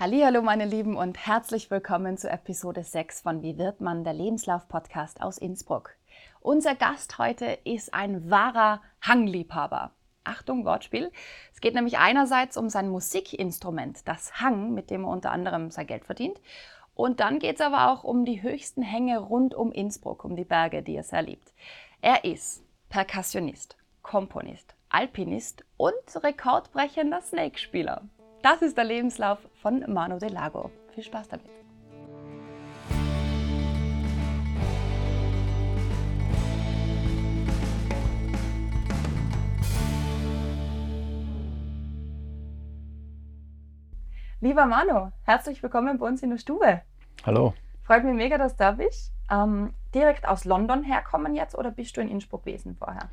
Hallo meine Lieben und herzlich willkommen zu Episode 6 von Wie wird man, der Lebenslauf-Podcast aus Innsbruck. Unser Gast heute ist ein wahrer Hangliebhaber. Achtung, Wortspiel. Es geht nämlich einerseits um sein Musikinstrument, das Hang, mit dem er unter anderem sein Geld verdient. Und dann geht es aber auch um die höchsten Hänge rund um Innsbruck, um die Berge, die er sehr liebt. Er ist Perkussionist, Komponist, Alpinist und rekordbrechender Snake-Spieler. Das ist der Lebenslauf von Manu de Lago. Viel Spaß damit. Lieber Manu, herzlich willkommen bei uns in der Stube. Hallo. Freut mich mega, dass du da bist. Ähm, direkt aus London herkommen jetzt oder bist du in Innsbruck gewesen vorher?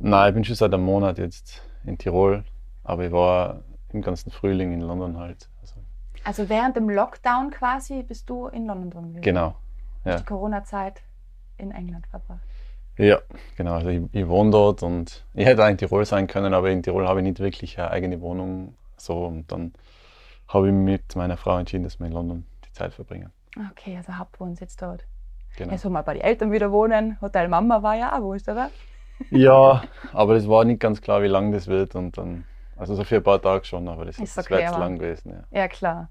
Nein, ich bin schon seit einem Monat jetzt in Tirol, aber ich war im ganzen Frühling in London halt. Also, also während dem Lockdown quasi bist du in London drin gewesen? Genau. Ja. Die Corona-Zeit in England verbracht. Ja, genau. Also ich, ich, wohne dort und ich hätte auch in Tirol sein können, aber in Tirol habe ich nicht wirklich eine eigene Wohnung. So und dann habe ich mit meiner Frau entschieden, dass wir in London die Zeit verbringen. Okay, also Hauptwohnsitz dort. Genau. Jetzt mal bei den Eltern wieder wohnen. Hotel Mama war ja auch wo ist oder? Ja, aber es war nicht ganz klar, wie lang das wird und dann also so für ein paar Tage schon, aber das ist, okay, zu lang gewesen. Ja. ja, klar.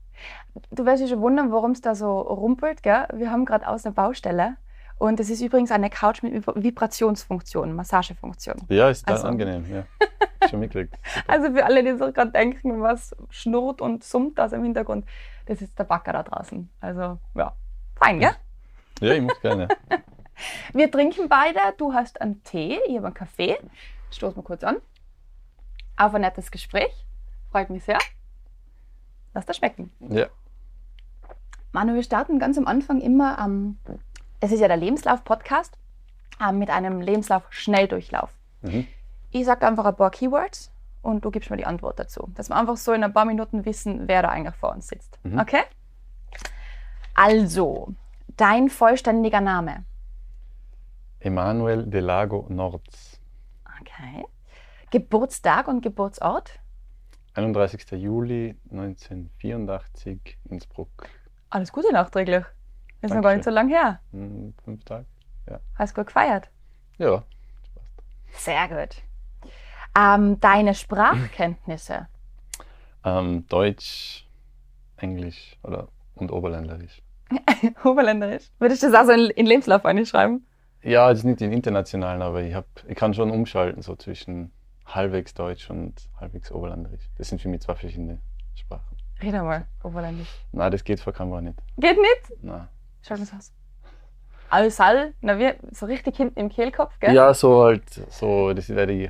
Du wirst dich schon wundern, warum es da so rumpelt. Gell? Wir haben gerade aus einer Baustelle und es ist übrigens eine Couch mit Vibrationsfunktion, Massagefunktion. Ja, ist also. angenehm. Ja. Schon mitgekriegt. also für alle, die so gerade denken, was schnurrt und summt da im Hintergrund, das ist der Backer da draußen. Also ja, fein, gell? Ja, ich muss gerne. Wir trinken beide. Du hast einen Tee, ich habe einen Kaffee. Stoßen wir kurz an auf ein nettes Gespräch. Freut mich sehr. Lass das schmecken. Ja. Manu, wir starten ganz am Anfang immer, ähm, es ist ja der Lebenslauf-Podcast, ähm, mit einem Lebenslauf-Schnelldurchlauf. Mhm. Ich sage einfach ein paar Keywords und du gibst mir die Antwort dazu. Dass wir einfach so in ein paar Minuten wissen, wer da eigentlich vor uns sitzt. Mhm. Okay? Also, dein vollständiger Name? Emanuel Delago Nords. Okay. Geburtstag und Geburtsort? 31. Juli 1984, Innsbruck. Alles Gute nachträglich. Ist noch gar nicht so lange her. Hm, fünf Tage, ja. Hast du gut gefeiert? Ja, passt. Sehr gut. Ähm, deine Sprachkenntnisse? ähm, Deutsch, Englisch oder, und Oberländerisch. Oberländerisch? Würdest du das also in, in Lebenslauf einschreiben? Ja, ist nicht in internationalen, aber ich, hab, ich kann schon umschalten so zwischen halbwegs Deutsch und halbwegs Oberländisch. Das sind für mich zwei verschiedene Sprachen. Red mal, Oberländisch. Nein, das geht vor Kamera nicht. Geht nicht? Nein. Schau mal aus. Alsal, na wie, so richtig hinten im Kehlkopf, gell? Ja, so halt, so, das wäre die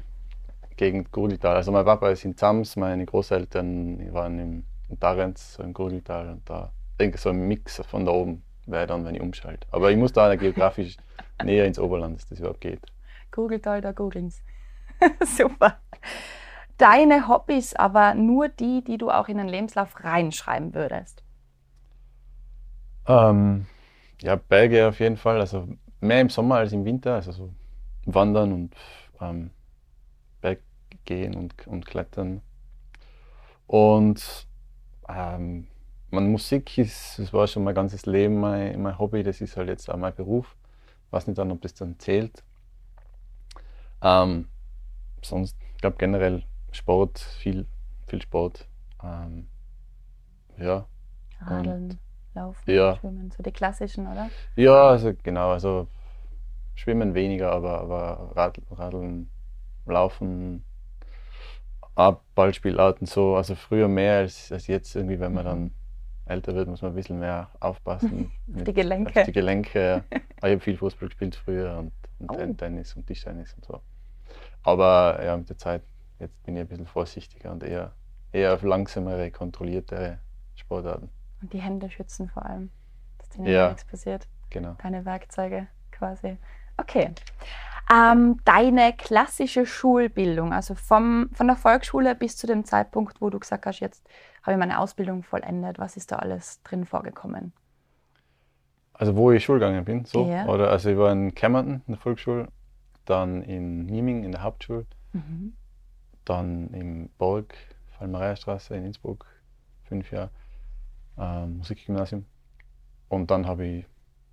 Gegend Gurgeltal. Also mein Papa ist in Zams, meine Großeltern waren im, in Tarenz, so im Gurgeltal und da, ich denke so ein Mix von da oben wäre dann, wenn ich umschalte. Aber ich muss da geografisch näher ins Oberland, dass das überhaupt geht. Gurgeltal, da googeln's. Super. Deine Hobbys, aber nur die, die du auch in den Lebenslauf reinschreiben würdest. Ähm, ja, Berge auf jeden Fall. Also mehr im Sommer als im Winter. Also so Wandern und ähm, Berggehen und, und Klettern. Und ähm, meine Musik ist, das war schon mein ganzes Leben mein, mein Hobby. Das ist halt jetzt auch mein Beruf. Ich weiß nicht dann, ob das dann zählt. Ähm, sonst, ich glaube generell Sport, viel, viel Sport. Ähm, ja. Radeln, Laufen, ja. Schwimmen, so die klassischen, oder? Ja, also genau, also Schwimmen weniger, aber, aber Radeln, Laufen, Ballspielarten so, also früher mehr als, als jetzt irgendwie, wenn man dann mhm. älter wird, muss man ein bisschen mehr aufpassen. auf die Gelenke. Auf die Gelenke. ich habe viel Fußball gespielt früher und, und oh. Tennis und Tischtennis und so. Aber ja, mit der Zeit, jetzt bin ich ein bisschen vorsichtiger und eher, eher auf langsamere, kontrolliertere Sportarten. Und die Hände schützen vor allem, dass dir ja, nichts passiert. Genau. Keine Werkzeuge quasi. Okay. Ähm, deine klassische Schulbildung, also vom, von der Volksschule bis zu dem Zeitpunkt, wo du gesagt hast, jetzt habe ich meine Ausbildung vollendet, was ist da alles drin vorgekommen? Also wo ich Schulgegangen bin, so? Ja. Oder also ich war in Kemmerton in der Volksschule dann in Nieming in der Hauptschule, mhm. dann im Borg, Fallmareierstraße in Innsbruck, fünf Jahre. äh, Musikgymnasium. Und dann habe ich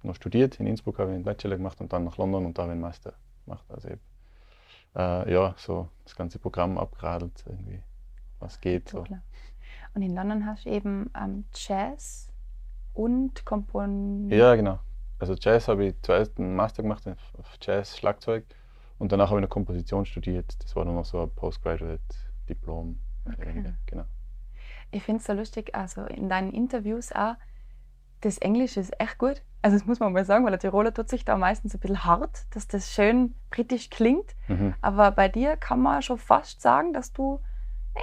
noch studiert. In Innsbruck habe ich einen Bachelor gemacht und dann nach London und da habe ich einen Master gemacht. Also ich, äh, ja, so das ganze Programm abgeradelt irgendwie, was geht. So. Und in London hast du eben ähm, Jazz und Kompon. Ja, genau. Also Jazz habe ich zuerst einen Master gemacht auf Jazz, Schlagzeug und danach habe ich eine Komposition studiert. Das war dann noch so ein Postgraduate-Diplom. Okay. Genau. Ich finde es so lustig, also in deinen Interviews auch, das Englische ist echt gut. Also das muss man mal sagen, weil der Tiroler tut sich da meistens ein bisschen hart, dass das schön britisch klingt. Mhm. Aber bei dir kann man schon fast sagen, dass du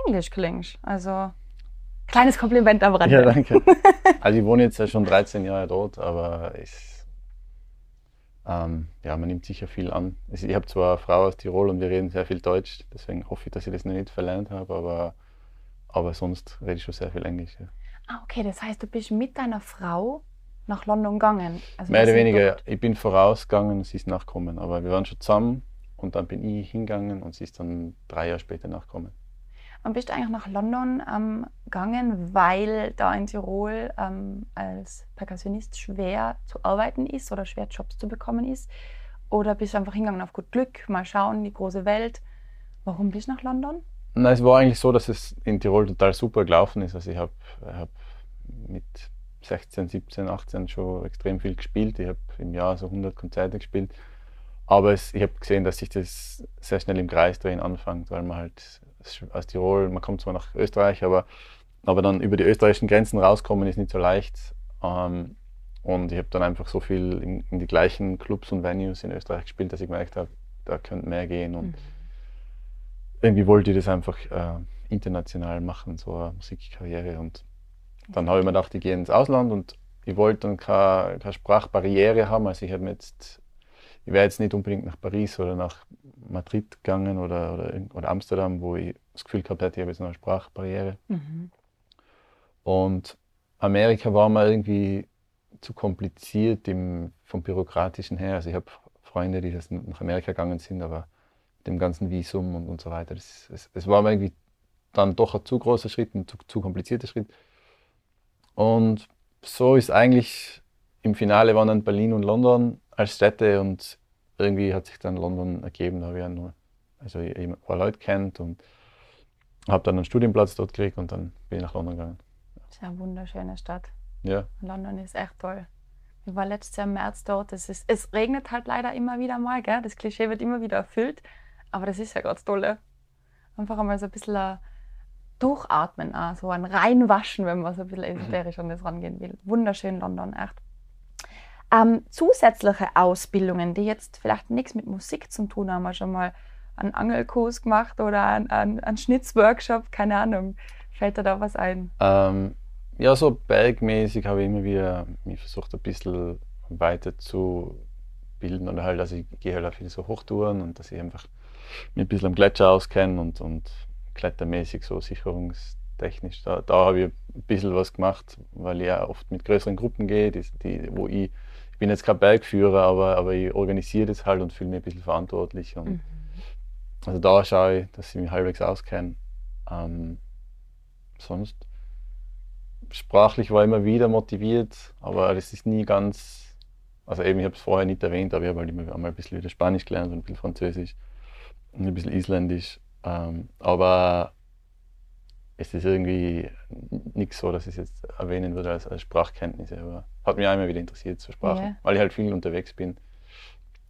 Englisch klingst. Also kleines Kompliment am Rande. Ja, danke. Also ich wohne jetzt ja schon 13 Jahre dort, aber ich, ähm, ja, man nimmt sicher viel an. Ich habe zwar eine Frau aus Tirol und wir reden sehr viel Deutsch, deswegen hoffe ich, dass ich das noch nicht verlernt habe, aber, aber sonst rede ich schon sehr viel Englisch. Ja. Ah, okay, das heißt, du bist mit deiner Frau nach London gegangen? Also Mehr oder weniger, dort? ich bin vorausgegangen und sie ist nachgekommen. Aber wir waren schon zusammen und dann bin ich hingegangen und sie ist dann drei Jahre später nachgekommen. Und bist du eigentlich nach London ähm, gegangen, weil da in Tirol ähm, als Perkussionist schwer zu arbeiten ist oder schwer Jobs zu bekommen ist? Oder bist du einfach hingegangen auf gut Glück, mal schauen, die große Welt? Warum bist du nach London? Nein, es war eigentlich so, dass es in Tirol total super gelaufen ist. Also ich habe hab mit 16, 17, 18 schon extrem viel gespielt. Ich habe im Jahr so 100 Konzerte gespielt. Aber es, ich habe gesehen, dass sich das sehr schnell im Kreis drehen anfängt, weil man halt aus Tirol, man kommt zwar nach Österreich, aber, aber dann über die österreichischen Grenzen rauskommen ist nicht so leicht. Ähm, und ich habe dann einfach so viel in, in, die gleichen Clubs und Venues in Österreich gespielt, dass ich gemerkt habe, da könnte mehr gehen. Und mhm irgendwie wollte ich das einfach äh, international machen, so eine Musikkarriere. Und dann habe ich mir gedacht, ich gehe ins Ausland und ich wollte dann keine, keine Sprachbarriere haben. Also ich habe jetzt, ich wäre jetzt nicht unbedingt nach Paris oder nach Madrid gegangen oder, oder, oder Amsterdam, wo ich das Gefühl gehabt hätte, ich habe jetzt eine Sprachbarriere. Mhm. Und Amerika war mir irgendwie zu kompliziert im, vom Bürokratischen her. Also ich habe Freunde, die das nach Amerika gegangen sind, aber dem ganzen Visum und, und so weiter. Es, es, es war mir irgendwie dann doch ein zu großer Schritt, ein zu, zu komplizierter Schritt. Und so ist eigentlich im Finale waren dann Berlin und London als Städte und irgendwie hat sich dann London ergeben, da habe ich ja nur also ich, ein paar Leute kennt und habe dann einen Studienplatz dort gekriegt und dann bin ich nach London gegangen. Das ist eine wunderschöne Stadt. Ja. London ist echt toll. Ich war letztes Jahr im März dort. Es, ist, es regnet halt leider immer wieder mal, gell? das Klischee wird immer wieder erfüllt. Aber das ist ja ganz toll. Einfach einmal so ein bisschen ein durchatmen, auch, so ein reinwaschen, wenn man so ein bisschen esoterisch an das rangehen will. Wunderschön London, echt. Ähm, zusätzliche Ausbildungen, die jetzt vielleicht nichts mit Musik zu tun haben, schon mal einen Angelkurs gemacht oder einen, einen, Schnitzworkshop, keine Ahnung. Fällt dir da was ein? Ähm, ja, so bergmäßig habe ich immer wieder mich versucht, ein bisschen weiter zu bilden oder halt, also ich gehe halt auch viele so Hochtouren und dass ich einfach mich ein bisschen am Gletscher auskenne und, und klettermäßig so sicherungstechnisch. Da, da habe ich ein bisschen was gemacht, weil ich ja oft mit größeren Gruppen gehe, die, die, wo ich, ich bin jetzt kein Bergführer, aber, aber ich organisiere das halt und fühle mich ein bisschen verantwortlich. Und mhm. Also da schaue ich, dass ich mich halbwegs auskenne. Ähm, sonst sprachlich war ich immer wieder motiviert, aber das ist nie ganz, also eben, ich habe es vorher nicht erwähnt, aber ich habe halt immer einmal ein bisschen wieder Spanisch gelernt und ein bisschen Französisch ein bisschen isländisch. Ähm, aber es ist irgendwie nichts so, dass ich es jetzt erwähnen würde als, als Sprachkenntnisse. Aber hat mich auch immer wieder interessiert zur Sprache, yeah. weil ich halt viel unterwegs bin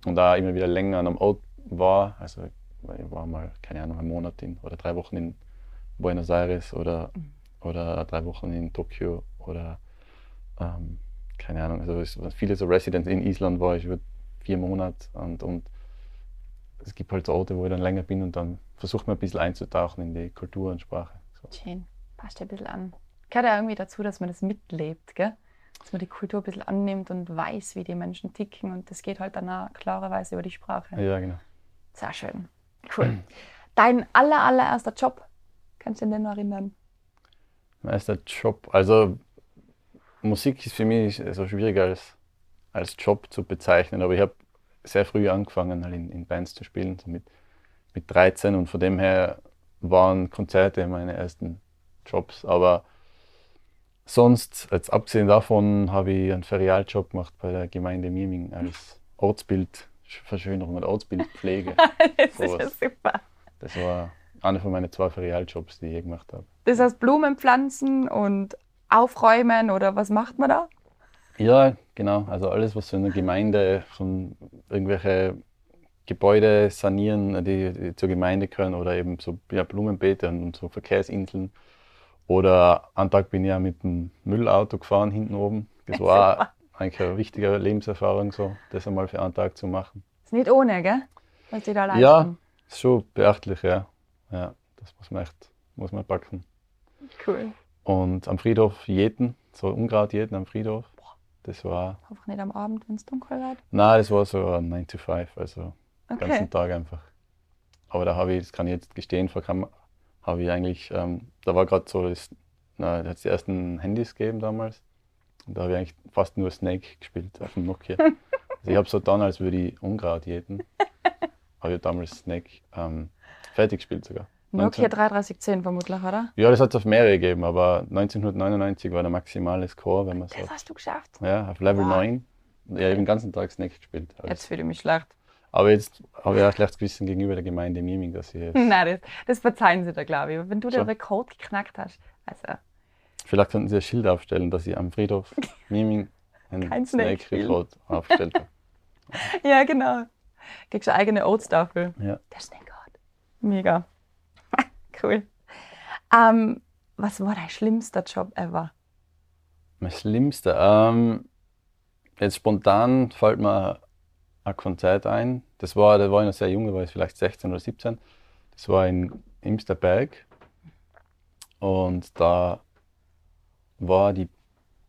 und da immer wieder länger an einem Ort war. Also ich war mal, keine Ahnung, einen Monat in, oder drei Wochen in Buenos Aires oder, mhm. oder drei Wochen in Tokio oder ähm, keine Ahnung. Also viele so Residents in Island war ich über vier Monate und, und es gibt halt so Orte, wo ich dann länger bin und dann versucht man ein bisschen einzutauchen in die Kultur und Sprache. So. Schön, passt ja ein bisschen an. Gehört ja irgendwie dazu, dass man das mitlebt, gell? dass man die Kultur ein bisschen annimmt und weiß, wie die Menschen ticken und das geht halt dann auch klarerweise über die Sprache. Ja, genau. Sehr schön. Cool. Dein aller, allererster Job, kannst du dich denn noch erinnern? Mein erster Job, also Musik ist für mich so schwieriger als, als Job zu bezeichnen, aber ich habe sehr früh angefangen, halt in, in Bands zu spielen, so mit, mit 13 und von dem her waren Konzerte meine ersten Jobs. Aber sonst, jetzt abgesehen davon, habe ich einen Ferialjob gemacht bei der Gemeinde Miming als Ortsbildverschönerung und Ortsbildpflege. das ist ja super. Das war einer von meinen zwei Ferialjobs, die ich gemacht habe. Das heißt Blumen pflanzen und aufräumen oder was macht man da? Ja, genau. Also alles, was so in der Gemeinde, von irgendwelche Gebäude sanieren, die, die zur Gemeinde gehören oder eben so ja, Blumenbeete und so Verkehrsinseln. Oder einen Tag bin ich ja mit dem Müllauto gefahren hinten oben. Das war eigentlich eine wichtige Lebenserfahrung, so das einmal für einen Tag zu machen. Ist nicht ohne, gell? Was die da leisten. Ja, ist schon beachtlich, ja. Ja, das muss man echt, muss man packen. Cool. Und am Friedhof Jäten, so Unkraut Jäten am Friedhof. Das war, Einfach nicht am Abend, wenn es dunkel wird. nein, das war so ein 9 to 5, also den Okay. ganzen Tag einfach. Aber da habe ich, das kann ich jetzt gestehen, vor Kam habe ich eigentlich, ähm, da war gerade so, das, na, da hat es die ersten Handys gegeben damals. Und da habe ich eigentlich fast nur Snake gespielt auf dem Nokia. also ich habe so dann, als würde ich Unkraut jäten, habe ich damals Snake ähm, fertig gespielt sogar. Nokia 19 3310 vermutlich, oder? Ja, das hat es auf mehrere gegeben, aber 1999 war der maximale Score, wenn man so. Das hast du geschafft. Ja, auf Level Wow. 9. Ja, ich habe den ganzen Tag Snake gespielt. Jetzt fühle ich mich schlecht. Aber jetzt habe ich auch schlechtes Gewissen gegenüber der Gemeinde Miming, dass ich jetzt. Nein, das, das verzeihen sie dir, glaube ich. Aber Wenn du den. Rekord geknackt hast. Also, Vielleicht könnten sie ein Schild aufstellen, dass ich am Friedhof Miming einen Kein Snake Snake-Rekord aufgestellt habe. ja, genau. Kriegst eine eigene Oatstafel. Ja. Der Snake-Ort. Mega. cool. Ähm, was war dein schlimmster Job ever? Mein Schlimmster. Ähm, jetzt spontan fällt mir ein Konzert ein. Das war, da war ich noch sehr jung, da war ich vielleicht 16 oder 17. Das war in Imsterberg. Und da war die,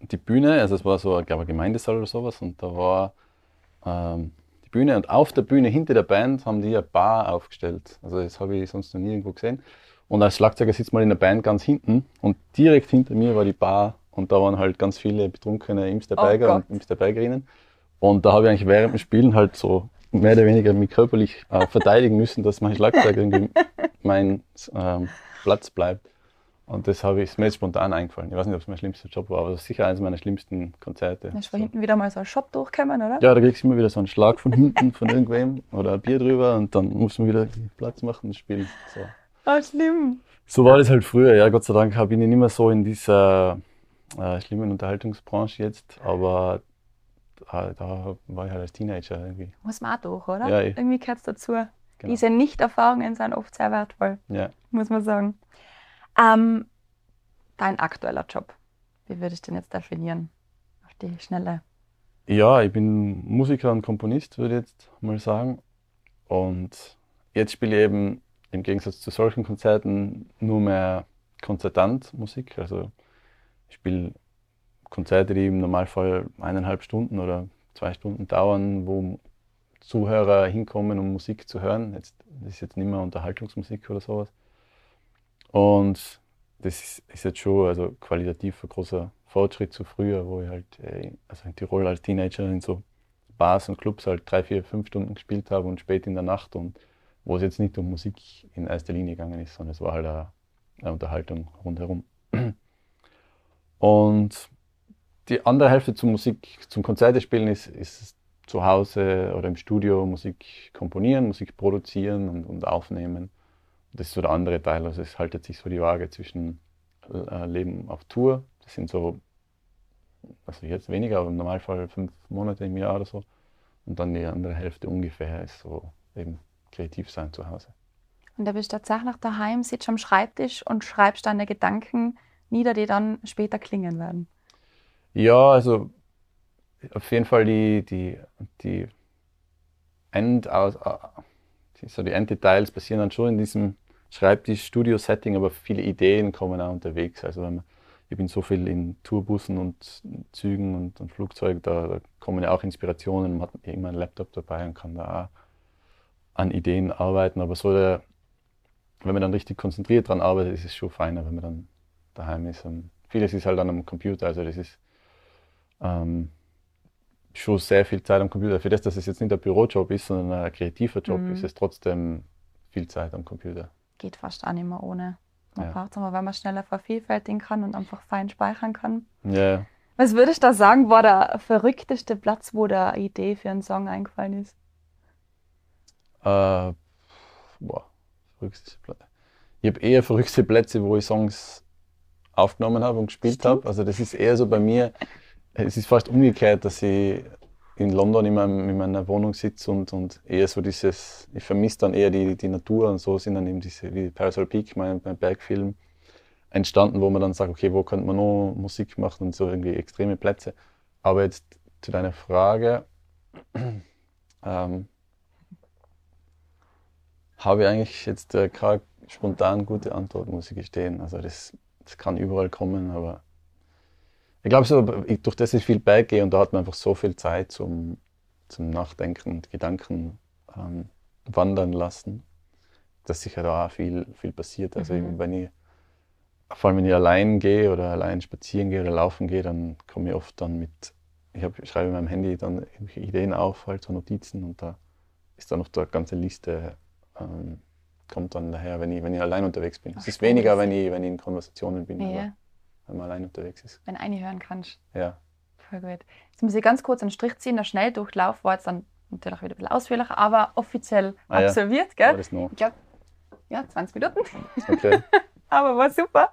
die Bühne, also es war so, ich glaube, ein Gemeindesaal oder sowas, und da war ähm, die Bühne und auf der Bühne hinter der Band haben die eine Bar aufgestellt. Also das habe ich sonst noch nie irgendwo gesehen. Und als Schlagzeuger sitzt man in der Band ganz hinten und direkt hinter mir war die Bar und da waren halt ganz viele betrunkene Imsterberger Oh und. Imsterbergerinnen. Und da habe ich eigentlich während dem Spielen halt so mehr oder weniger mich körperlich äh, verteidigen müssen, dass mein Schlagzeug irgendwie mein ähm, Platz bleibt. Und das habe ich ist mir jetzt spontan eingefallen. Ich weiß nicht, ob es mein schlimmster Job war, aber sicher eines meiner schlimmsten Konzerte. Da ist von So. hinten wieder mal so ein Shot durchgekommen, oder? Ja, da kriegst du immer wieder so einen Schlag von hinten von irgendwem oder ein Bier drüber und dann musst du wieder Platz machen und spielen. So. Oh, schlimm. so war das halt früher. Ja, Gott sei Dank bin ich nicht mehr so in dieser äh, schlimmen Unterhaltungsbranche jetzt, aber da, da war ich halt als Teenager irgendwie. Muss man auch durch, oder? Ja, eh. Irgendwie gehört es dazu. Genau. Diese Nicht-Erfahrungen sind oft sehr wertvoll, Ja. muss man sagen. Ähm, dein aktueller Job, wie würde ich den jetzt definieren? Auf die Schnelle. Ja, ich bin Musiker und Komponist, würde ich jetzt mal sagen. Und jetzt spiele ich eben im Gegensatz zu solchen Konzerten nur mehr Konzertantmusik. Also ich spiele Konzerte, die im Normalfall eineinhalb Stunden oder zwei Stunden dauern, wo Zuhörer hinkommen, um Musik zu hören. Jetzt, das ist jetzt nicht mehr Unterhaltungsmusik oder sowas. Und das ist, jetzt schon also qualitativ ein großer Fortschritt zu früher, wo ich halt äh, also in Tirol als Teenager in so Bars und Clubs halt drei, vier, fünf Stunden gespielt habe und spät in der Nacht und wo es jetzt nicht um Musik in erster Linie gegangen ist, sondern es war halt eine, eine Unterhaltung rundherum. Und die andere Hälfte zum Musik, zum Konzerte spielen ist, ist zu Hause oder im Studio Musik komponieren, Musik produzieren und, und aufnehmen. Das ist so der andere Teil. Also es haltet sich so die Waage zwischen äh, Leben auf Tour. Das sind so, also jetzt weniger, aber im Normalfall fünf Monate im Jahr oder so. Und dann die andere Hälfte ungefähr ist so eben kreativ sein zu Hause. Und da bist du tatsächlich daheim, sitzt am Schreibtisch und schreibst deine Gedanken nieder, die dann später klingen werden. Ja, also auf jeden Fall die, die, die Endaus, äh, so die Enddetails passieren dann schon in diesem Schreibtisch-Studio-Setting, aber viele Ideen kommen auch unterwegs. Also wenn man, ich bin so viel in Tourbussen und Zügen und, und Flugzeugen, da, da kommen ja auch Inspirationen, man hat irgendwann einen Laptop dabei und kann da auch an Ideen arbeiten. Aber so der, wenn man dann richtig konzentriert dran arbeitet, ist es schon feiner, wenn man dann daheim ist. Und vieles ist halt dann am Computer, also das ist ähm, schon sehr viel Zeit am Computer. Für das, dass es jetzt nicht ein Bürojob ist, sondern ein kreativer Job, Mhm. ist es trotzdem viel Zeit am Computer. Geht fast auch nicht mehr ohne. Man Ja. braucht es aber, weil man schneller vervielfältigen kann und einfach fein speichern kann. Ja, Was würdest du da sagen, war der verrückteste Platz, wo eine Idee für einen Song eingefallen ist? Äh, boah, verrückteste Plätze. Ich habe eher verrückte Plätze, wo ich Songs aufgenommen habe und gespielt habe. Also das ist eher so bei mir, es ist fast umgekehrt, dass ich in London in, meinem, in meiner Wohnung sitze und, und eher so dieses, ich vermisse dann eher die, die Natur und so sind dann eben diese, wie Parasol Peak, mein, mein Bergfilm, entstanden, wo man dann sagt, okay, wo könnte man noch Musik machen und so irgendwie extreme Plätze. Aber jetzt zu deiner Frage, ähm, habe ich eigentlich jetzt äh, keine spontan gute Antwort, muss ich gestehen. Also das, das kann überall kommen, aber ich glaube so, durch das ich viel Berg gehe und da hat man einfach so viel Zeit zum, zum Nachdenken und Gedanken ähm, wandern lassen, dass sicher da auch viel, viel passiert. Also Mhm. wenn ich, vor allem wenn ich allein gehe oder allein spazieren gehe oder laufen gehe, dann komme ich oft dann mit, ich, hab, ich schreibe in meinem Handy dann Ideen auf, halt so Notizen und da ist dann noch eine ganze Liste ähm, kommt dann daher, wenn ich, wenn ich allein unterwegs bin. Ach, es ist weniger, wenn ich, wenn ich in Konversationen bin, Ja, wenn man allein unterwegs ist. wenn eine hören kannst. Ja. Voll gut. Jetzt muss ich ganz kurz einen Strich ziehen. Der Schnelldurchlauf war jetzt dann natürlich wieder ein bisschen ausführlicher, aber offiziell Ah, ja. absolviert, War gell? noch? Ich glaube, ja, 20 Minuten. Okay. aber war super.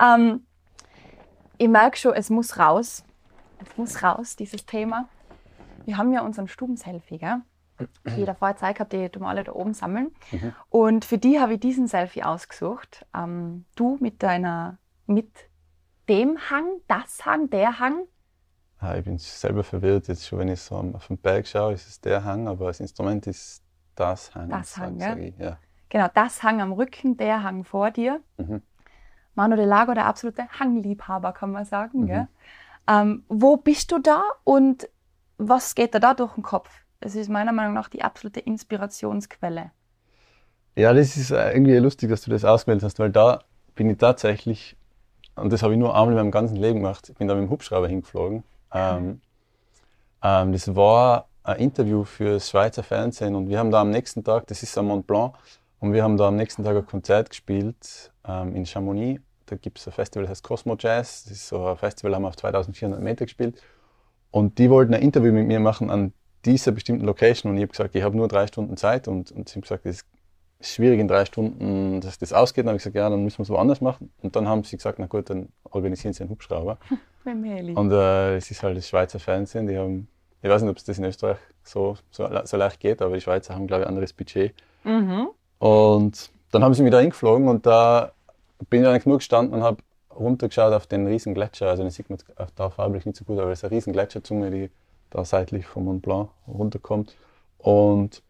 Ähm, ich merke schon, es muss raus. Es muss raus, dieses Thema. Wir haben ja unseren Stuben-Selfie, gell? Jeder vorher Zeit gehabt, die tun wir alle da oben sammeln. Mhm. Und für die habe ich diesen Selfie ausgesucht. Ähm, du mit deiner, mit dem Hang, das Hang, der Hang. Ah, ich bin selber verwirrt jetzt schon, wenn ich so auf den Berg schaue, ist es der Hang, aber das Instrument ist das Hang. Das sag- Hang, sag ja. ich. ja. Genau, das Hang am Rücken, der Hang vor dir. Mhm. Manu de Lago, der absolute Hangliebhaber, kann man sagen. Mhm. Ähm, wo bist du da und was geht dir da durch den Kopf? Es ist meiner Meinung nach die absolute Inspirationsquelle. Ja, das ist äh, irgendwie lustig, dass du das ausgewählt hast, weil da bin ich tatsächlich, und das habe ich nur einmal in meinem ganzen Leben gemacht, ich bin da mit dem Hubschrauber hingeflogen. Ähm, ähm, das war ein Interview für das Schweizer Fernsehen und wir haben da am nächsten Tag, das ist am Mont Blanc, und wir haben da am nächsten Tag ein Konzert gespielt ähm, in Chamonix. Da gibt es ein Festival, das heißt Cosmo Jazz. Das ist so ein Festival, haben wir auf 2400 Meter gespielt. Und die wollten ein Interview mit mir machen an dieser bestimmten Location und ich habe gesagt, ich habe nur drei Stunden Zeit und, und sie haben gesagt, das schwierig in drei Stunden, dass das ausgeht. Dann habe ich gesagt, ja, dann müssen wir es woanders machen. Und dann haben sie gesagt, na gut, dann organisieren sie einen Hubschrauber. Mit Meli. Und äh, es ist halt das Schweizer Fernsehen, die haben, ich weiß nicht, ob es das in Österreich so, so, so leicht geht, aber die Schweizer haben, glaube ich, ein anderes Budget. Mhm. Und dann haben sie mich da hingeflogen und da bin ich eigentlich nur gestanden und habe runtergeschaut auf den riesen Gletscher. Also den sieht man der farblich nicht so gut, aber es ist eine riesen Gletscherzunge, die da seitlich vom Mont Blanc runterkommt. Und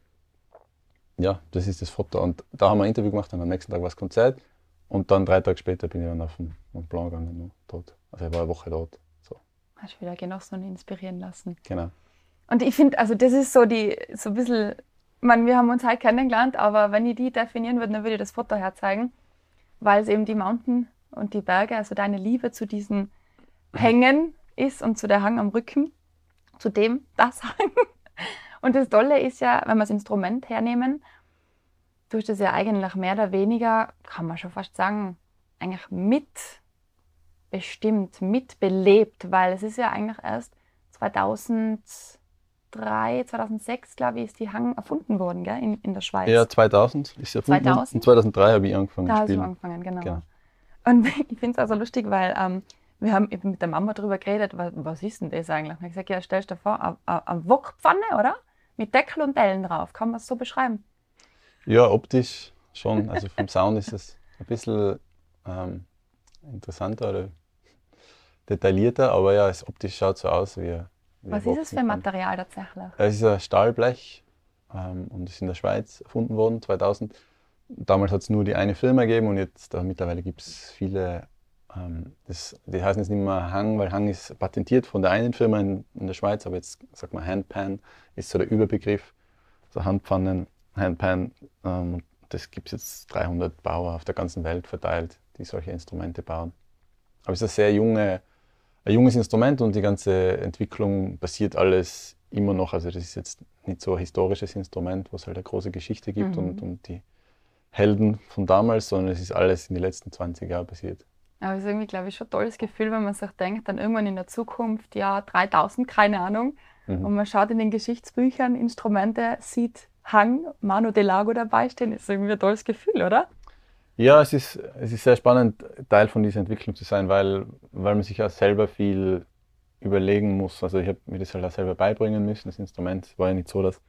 ja, das ist das Foto. Und da haben wir ein Interview gemacht und am nächsten Tag war das Konzert. Und dann drei Tage später bin ich dann auf den Mont Blanc gegangen, noch dort. Also ich war eine Woche dort. So, Hast du wieder genossen und inspirieren lassen. genau. Und ich finde, also das ist so die, so ein bisschen, ich meine, wir haben uns halt kennengelernt, aber wenn ich die definieren würde, dann würde ich das Foto herzeigen, weil es eben die Mountain und die Berge, also deine Liebe zu diesen Hängen ist und zu der Hang am Rücken, zu dem das Hang. Und das Tolle ist ja, wenn wir das Instrument hernehmen, du hast das ja eigentlich mehr oder weniger, kann man schon fast sagen, eigentlich mitbestimmt, mitbelebt, weil es ist ja eigentlich erst 2003, 2006, glaube ich, ist die Hang erfunden worden, gell, in, in der Schweiz. Ja, 2000 ist ja 2000? Und 2003 habe ich angefangen da zu hast du spielen. angefangen, genau. Genau. Und ich finde es also lustig, weil ähm, wir haben eben mit der Mama darüber geredet, was, was ist denn das eigentlich? Und ich habe gesagt, ja, stellst dir vor, eine Wokpfanne, oder? Mit Deckel und Dellen drauf. Kann man es so beschreiben? Ja, optisch schon. Also vom Sound ist es ein bisschen ähm, interessanter oder detaillierter, aber ja, es optisch schaut so aus wie. wie Was ist es für Boxenpfanne. Material tatsächlich? Es ist ein Stahlblech ähm, und ist in der Schweiz erfunden worden, 2000. Damals hat es nur die eine Firma gegeben und jetzt äh, mittlerweile gibt es viele. Ähm, das, die heißen jetzt nicht mehr Hang, weil Hang ist patentiert von der einen Firma in, in der Schweiz, aber jetzt sagt man Handpan, ist so der Überbegriff. So Handpfannen, Handpan. Ähm, das gibt es jetzt 300 Bauer auf der ganzen Welt verteilt, die solche Instrumente bauen. Aber es ist ein sehr junge, ein junges Instrument und die ganze Entwicklung passiert alles immer noch. Also das ist jetzt nicht so ein historisches Instrument, wo es halt eine große Geschichte gibt Mhm. und, und die Helden von damals, sondern es ist alles in den letzten 20 Jahren passiert. Aber es ist irgendwie, glaube ich, schon ein tolles Gefühl, wenn man sich denkt, dann irgendwann in der Zukunft, ja, 3000, keine Ahnung, mhm. und man schaut in den Geschichtsbüchern, Instrumente, sieht Hang, Manu de Lago dabei stehen, ist irgendwie ein tolles Gefühl, oder? Ja, es ist, es ist sehr spannend, Teil von dieser Entwicklung zu sein, weil, weil man sich ja selber viel überlegen muss. Also ich habe mir das halt auch selber beibringen müssen, das Instrument. Es war ja nicht so, dass,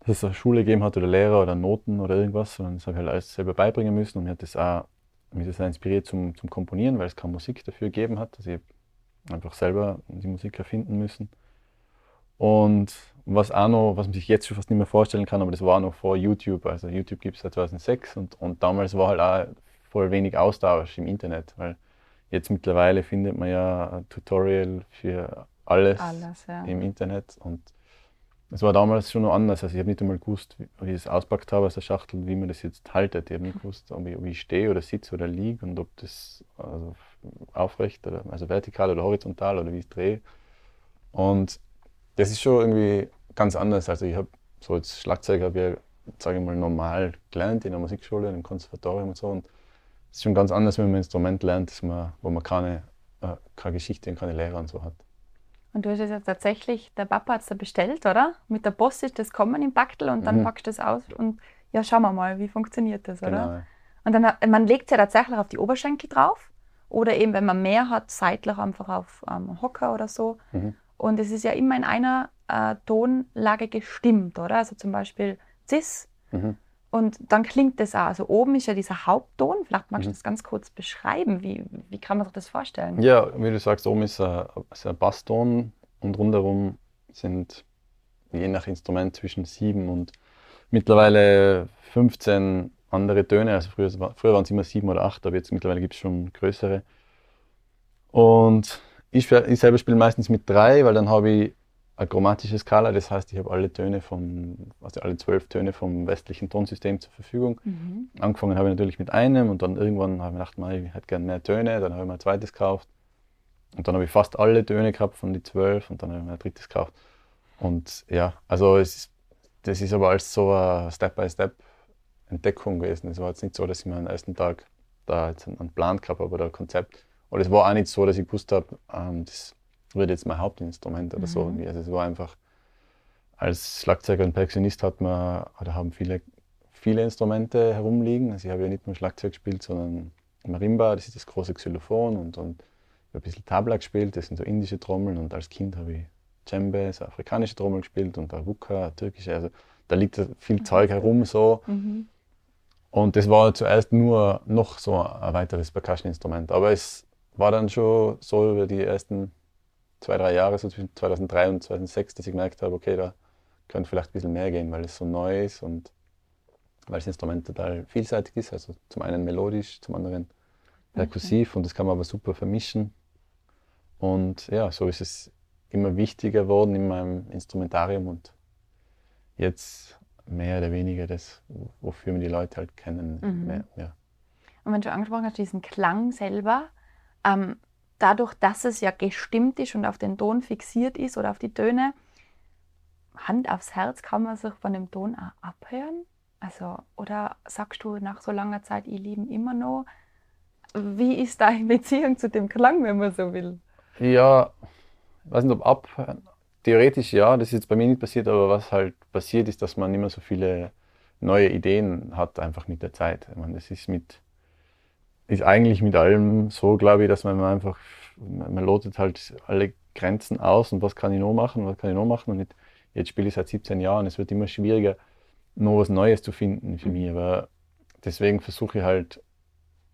dass es eine Schule gegeben hat oder Lehrer oder Noten oder irgendwas, sondern das habe ich halt alles selber beibringen müssen und mir hat das auch, mich das inspiriert zum, zum Komponieren, weil es keine Musik dafür gegeben hat. Also ich einfach selber die Musik erfinden müssen. Und was auch noch, was man sich jetzt schon fast nicht mehr vorstellen kann, aber das war noch vor YouTube. Also YouTube gibt es seit 2006 und, und damals war halt auch voll wenig Austausch im Internet, weil Jetzt mittlerweile findet man ja ein Tutorial für alles, alles ja. im Internet und es war damals schon noch anders. Also ich habe nicht einmal gewusst, wie ich es auspackt habe aus der Schachtel, wie man das jetzt haltet. Ich habe nicht gewusst, ob ich, ob ich stehe oder sitze oder liege und ob das also aufrecht oder also vertikal oder horizontal oder wie ich es drehe. Und das ist schon irgendwie ganz anders. Also ich habe so als Schlagzeuger habe ich, sage ich mal, normal gelernt in der Musikschule, im Konservatorium und so. Und es ist schon ganz anders, wenn man ein Instrument lernt, man, wo man keine, äh, keine Geschichte und keine Lehre und so hat. Und du hast es ja tatsächlich, der Papa hat es da bestellt, oder? Mit der Post ist das kommen im Backel und dann mhm. packst du das aus und ja, schauen wir mal, wie funktioniert das, oder? Genau. Und dann, man legt es ja tatsächlich auf die Oberschenkel drauf oder eben, wenn man mehr hat, seitlich einfach auf ähm, Hocker oder so. Mhm. Und es ist ja immer in einer äh, Tonlage gestimmt, oder? Also zum Beispiel Cis. Mhm. Und dann klingt das auch. Also oben ist ja dieser Hauptton. Vielleicht magst du mhm. das ganz kurz beschreiben. Wie, wie kann man sich das vorstellen? Ja, wie du sagst, oben ist ein, ist ein Basston und rundherum sind je nach Instrument zwischen sieben und mittlerweile 15 andere Töne. Also früher, früher waren es immer sieben oder acht, aber jetzt mittlerweile gibt es schon größere. Und ich, ich selber spiele meistens mit drei, weil dann habe ich eine chromatische Skala, das heißt, ich habe alle Töne vom, also alle zwölf Töne vom westlichen Tonsystem zur Verfügung. Mhm. Angefangen habe ich natürlich mit einem und dann irgendwann habe ich gedacht, ich hätte gerne mehr Töne, dann habe ich mir ein zweites gekauft. Und dann habe ich fast alle Töne gehabt von den zwölf und dann habe ich mir ein drittes gekauft. Und ja, also es ist, das ist aber alles so eine Step-by-Step-Entdeckung gewesen. Es war jetzt nicht so, dass ich mir am ersten Tag da jetzt einen Plan gehabt habe oder ein Konzept. Oder es war auch nicht so, dass ich gewusst habe, ähm, das wird jetzt mein Hauptinstrument oder mhm. so. Also es war einfach, als Schlagzeuger und Perkussionist hat man, oder haben viele, viele Instrumente herumliegen. Also ich habe ja nicht nur Schlagzeug gespielt, sondern Marimba, das ist das große Xylophon und, und ich habe ein bisschen Tabla gespielt, das sind so indische Trommeln und als Kind habe ich Djembe, so afrikanische Trommel gespielt und Aruka, türkische, also da liegt viel Zeug herum so. Mhm. Und das war zuerst nur noch so ein weiteres Percussion-Instrument. Aber es war dann schon so über die ersten zwei, drei Jahre, so zwischen 2003 und 2006, dass ich gemerkt habe, okay, da könnte vielleicht ein bisschen mehr gehen, weil es so neu ist und weil das Instrument total vielseitig ist. Also zum einen melodisch, zum anderen perkussiv okay. und das kann man aber super vermischen. Und ja, so ist es immer wichtiger geworden in meinem Instrumentarium und jetzt mehr oder weniger das, wofür man die Leute halt kennen. Mhm. Mehr, ja. Und wenn du angesprochen hast, diesen Klang selber, ähm, dadurch, dass es ja gestimmt ist und auf den Ton fixiert ist oder auf die Töne, Hand aufs Herz kann man sich von dem Ton auch abhören? Also, oder sagst du nach so langer Zeit, ich liebe immer noch? Wie ist deine Beziehung zu dem Klang, wenn man so will? Ja, ich weiß nicht, ob abhören. Theoretisch ja, das ist jetzt bei mir nicht passiert, aber was halt passiert ist, dass man immer so viele neue Ideen hat, einfach mit der Zeit. Ich meine, das ist mit ist eigentlich mit allem so, glaube ich, dass man einfach, man lotet halt alle Grenzen aus und was kann ich noch machen, was kann ich noch machen. Und jetzt spiele ich seit 17 Jahren, es wird immer schwieriger, noch was Neues zu finden für mich. Aber deswegen versuche ich halt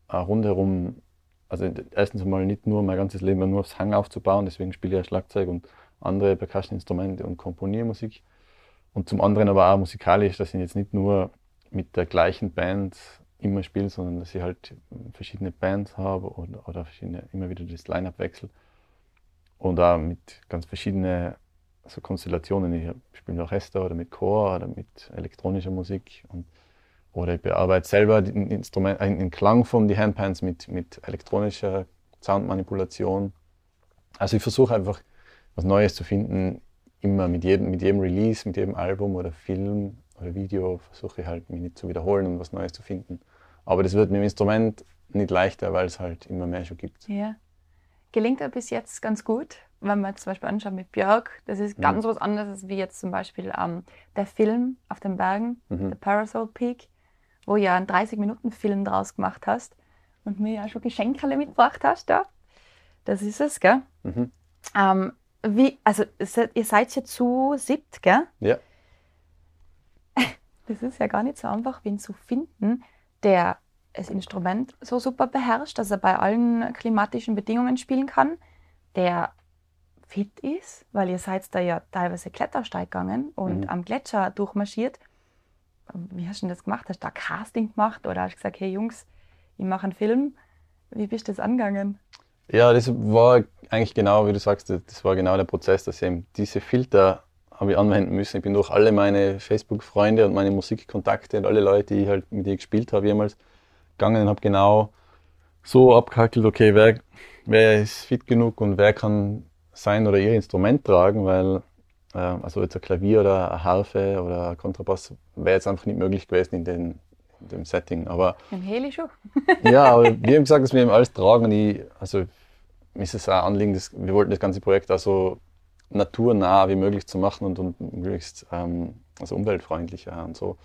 auch rundherum, also erstens einmal nicht nur mein ganzes Leben nur aufs Hang aufzubauen, deswegen spiele ich ja Schlagzeug und andere Percussion-Instrumente und komponiere Musik. Und zum anderen aber auch musikalisch, dass ich jetzt nicht nur mit der gleichen Band immer spiele, sondern dass ich halt verschiedene Bands habe oder, oder verschiedene, immer wieder das Line-Up wechsle. Und auch mit ganz verschiedenen also Konstellationen. Ich spiele mit Orchester oder mit Chor oder mit elektronischer Musik. Und, oder ich bearbeite selber den, Instrument, den Klang von die Handpans mit, mit elektronischer Soundmanipulation. Also ich versuche einfach was Neues zu finden, immer mit jedem, mit jedem Release, mit jedem Album oder Film oder Video versuche ich halt mich nicht zu wiederholen und was Neues zu finden. Aber das wird mit dem Instrument nicht leichter, weil es halt immer mehr schon gibt. Ja. Gelingt er bis jetzt ganz gut, wenn man zum Beispiel anschaut mit Björk, das ist ganz Mhm. was anderes wie jetzt zum Beispiel ähm, der Film auf den Bergen, Mhm. der Parasol Peak, wo ja einen 30-Minuten-Film draus gemacht hast und mir ja schon Geschenkerle mitgebracht hast, ja. Das ist es, gell? Mhm. Ähm, wie, also ihr seid ja zu siebt, gell? Ja. Das ist ja gar nicht so einfach, wen zu finden, der das Instrument so super beherrscht, dass er bei allen klimatischen Bedingungen spielen kann, der fit ist, weil ihr seid da ja teilweise Klettersteig gegangen und Mhm. am Gletscher durchmarschiert. Wie hast du denn das gemacht? Hast du da Casting gemacht oder hast du gesagt, hey Jungs, ich mache einen Film? Wie bist du das angegangen? Ja, das war eigentlich genau, wie du sagst, das war genau der Prozess, dass eben diese Filter habe ich anwenden müssen. Ich bin durch alle meine Facebook-Freunde und meine Musikkontakte und alle Leute, die ich halt mit ihr gespielt habe, jemals gegangen und habe genau so abgehackelt, okay, wer, wer ist fit genug und wer kann sein oder ihr Instrument tragen, weil äh, also jetzt ein Klavier oder eine Harfe oder ein Kontrabass wäre jetzt einfach nicht möglich gewesen in, den, in dem Setting. Aber Im Heli schon? ja, aber wir haben gesagt, dass wir eben alles tragen. Und ich, also mir ist es auch ein Anliegen, dass wir wollten das ganze Projekt auch so naturnah wie möglich zu machen und, und möglichst ähm, also umweltfreundlicher und so.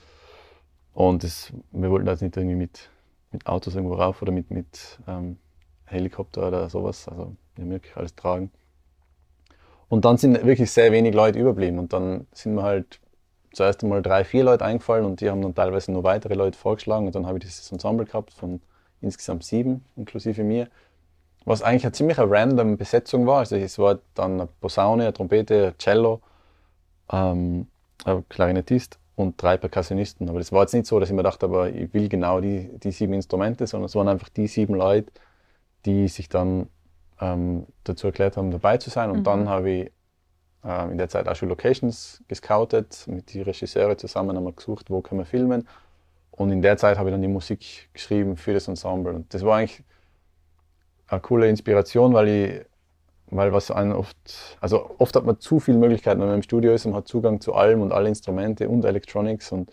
Und das, wir wollten das nicht irgendwie mit, mit Autos irgendwo rauf oder mit, mit ähm, Helikopter oder sowas. Also wir haben wirklich alles tragen. Und dann sind wirklich sehr wenig Leute überblieben. Und dann sind mir halt zuerst einmal drei, vier Leute eingefallen und die haben dann teilweise nur weitere Leute vorgeschlagen. Und dann habe ich dieses Ensemble gehabt von insgesamt sieben, inklusive mir. Was eigentlich eine ziemlich random Besetzung war. Also es war dann eine Posaune, eine Trompete, ein Cello, ähm, ein Klarinettist und drei Perkussionisten. Aber das war jetzt nicht so, dass ich mir dachte, aber ich will genau die, die sieben Instrumente, sondern es waren einfach die sieben Leute, die sich dann ähm, dazu erklärt haben, dabei zu sein. Und Mhm. dann habe ich ähm, in der Zeit auch schon Locations gescoutet, mit den Regisseuren zusammen haben wir gesucht, wo können wir filmen. Und in der Zeit habe ich dann die Musik geschrieben für das Ensemble. Und das war eigentlich eine coole Inspiration, weil ich, weil was einen oft, also oft hat man zu viele Möglichkeiten, wenn man im Studio ist und hat Zugang zu allem und alle Instrumente und Electronics und,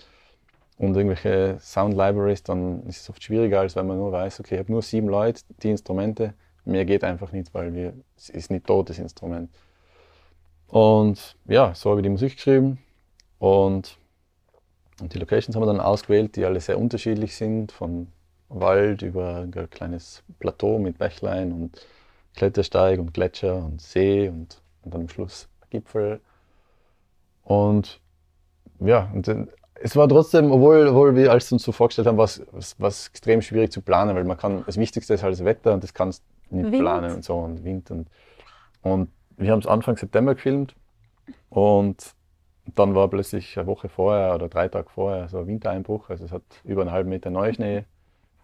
und irgendwelche Sound Libraries, dann ist es oft schwieriger, als wenn man nur weiß, okay, ich habe nur sieben Leute, die Instrumente, mehr geht einfach nicht, weil wir, es ist nicht tot, das Instrument. Und ja, so habe ich die Musik geschrieben und, und die Locations haben wir dann ausgewählt, die alle sehr unterschiedlich sind, von Wald über ein kleines Plateau mit Bächlein und Klettersteig und Gletscher und See und, und dann am Schluss Gipfel. Und ja, und dann, es war trotzdem, obwohl, obwohl wir alles uns so vorgestellt haben, was, was extrem schwierig zu planen, weil man kann, das Wichtigste ist halt das Wetter und das kannst du nicht Wind. planen und so und Wind und, und wir haben es Anfang September gefilmt und dann war plötzlich eine Woche vorher oder drei Tage vorher so ein Wintereinbruch, also es hat über einen halben Meter Neuschnee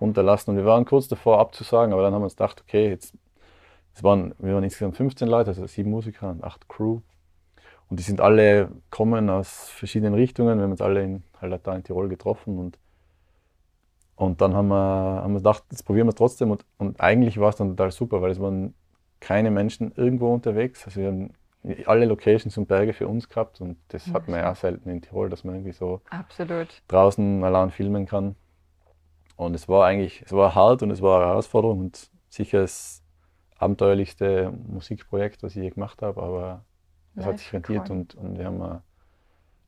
runterlassen und wir waren kurz davor abzusagen, aber dann haben wir uns gedacht, okay, jetzt, es waren, wir waren insgesamt 15 Leute, also sieben Musiker und acht Crew und die sind alle kommen aus verschiedenen Richtungen, wir haben uns alle in, halt da in Tirol getroffen und und dann haben wir, haben wir gedacht, jetzt probieren wir es trotzdem und, und eigentlich war es dann total super, weil es waren keine Menschen irgendwo unterwegs. Also wir haben alle Locations und Berge für uns gehabt und das hat man ja auch selten in Tirol, dass man irgendwie so Absolut. draußen allein filmen kann. Und es war eigentlich, es war hart und es war eine Herausforderung und sicher das abenteuerlichste Musikprojekt, was ich je gemacht habe, aber es hat sich rentiert und, und wir haben ein,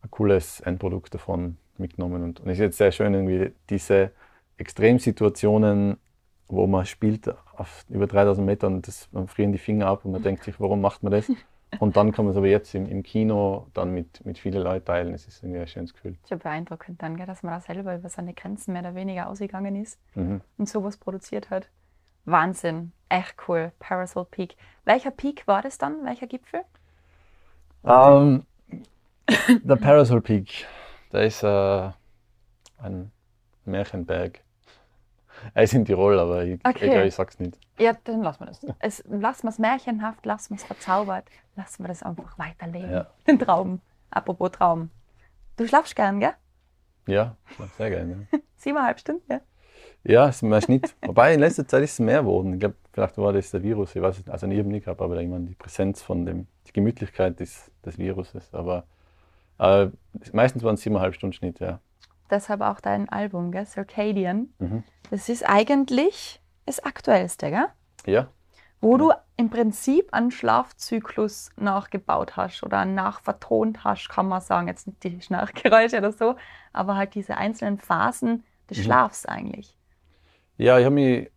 ein cooles Endprodukt davon mitgenommen. Und, und es ist jetzt sehr schön, irgendwie diese Extremsituationen, wo man spielt auf über 3000 Metern und das, man frieren die Finger ab und man denkt sich, warum macht man das? Und dann kann man es aber jetzt im, im Kino dann mit, mit vielen Leuten teilen. Es ist irgendwie ein schönes Gefühl. Schon beeindruckend dann, gell, dass man da selber über seine Grenzen mehr oder weniger ausgegangen ist Mhm. und sowas produziert hat. Wahnsinn. Echt cool. Parasol Peak. Welcher Peak war das dann? Welcher Gipfel? Ähm, der Parasol Peak, der ist äh, ein Märchenberg. Er ist in Tirol, aber ich, Okay. glaube, ich sag's nicht. Ja, dann lassen wir das. Es, lassen wir es märchenhaft, lassen wir es verzaubert, lassen wir das einfach weiterleben. Ja. Den Traum. Apropos Traum. Du schlafst gern, gell? Ja, sehr gerne. Siebeneinhalb Stunden, ja? Ja, ist mehr Schnitt. Wobei in letzter Zeit ist es mehr geworden. Ich glaube, vielleicht war das der Virus, ich weiß es nicht. Also ich habe nicht gehabt, aber ich meine, die Präsenz von dem, die Gemütlichkeit des, des Viruses. Aber Äh, meistens waren es siebeneinhalb Stunden Schnitt, ja. Deshalb auch dein Album, gell? Circadian. Mhm. Das ist eigentlich das Aktuellste, gell? Ja, Wo du im Prinzip einen Schlafzyklus nachgebaut hast oder nachvertont hast, kann man sagen. Jetzt nicht die Schnarchgeräusche oder so, aber halt diese einzelnen Phasen des Mhm. Schlafs eigentlich. Ja, ich habe mich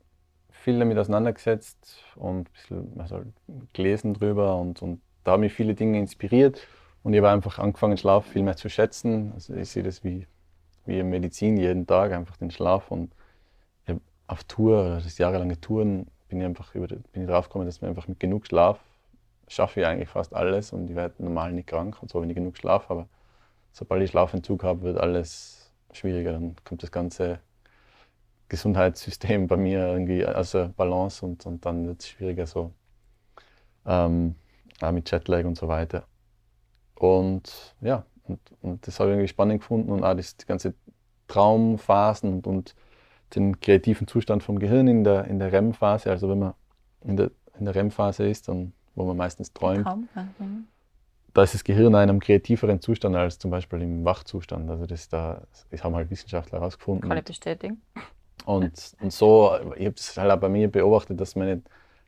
viel damit auseinandergesetzt und ein bisschen also, gelesen drüber und, und da haben mich viele Dinge inspiriert und ich habe einfach angefangen, Schlaf viel mehr zu schätzen. Also ich sehe das wie, wie Medizin jeden Tag, einfach den Schlaf und auf Tour, das jahrelange Touren, bin ich einfach über, bin ich draufgekommen, dass man einfach mit genug Schlaf schaffe ich eigentlich fast alles und ich werde normal nicht krank und so, wenn ich genug Schlaf habe. Sobald ich Schlafentzug habe, wird alles schwieriger. Dann kommt das ganze Gesundheitssystem bei mir irgendwie außer Balance und, und dann wird es schwieriger so ähm, auch mit Jetlag und so weiter. Und ja, und, und das habe ich irgendwie spannend gefunden und auch das, die ganze Traumphasen und, und den kreativen Zustand vom Gehirn in der, in der REM-Phase. Also wenn man in der, in der REM-Phase ist, dann, wo man meistens träumt, Traumphase. da ist das Gehirn in einem kreativeren Zustand als zum Beispiel im Wachzustand. Also das, da, das haben halt Wissenschaftler herausgefunden. Kann ich bestätigen. Und, und so, ich habe das halt auch bei mir beobachtet, dass meine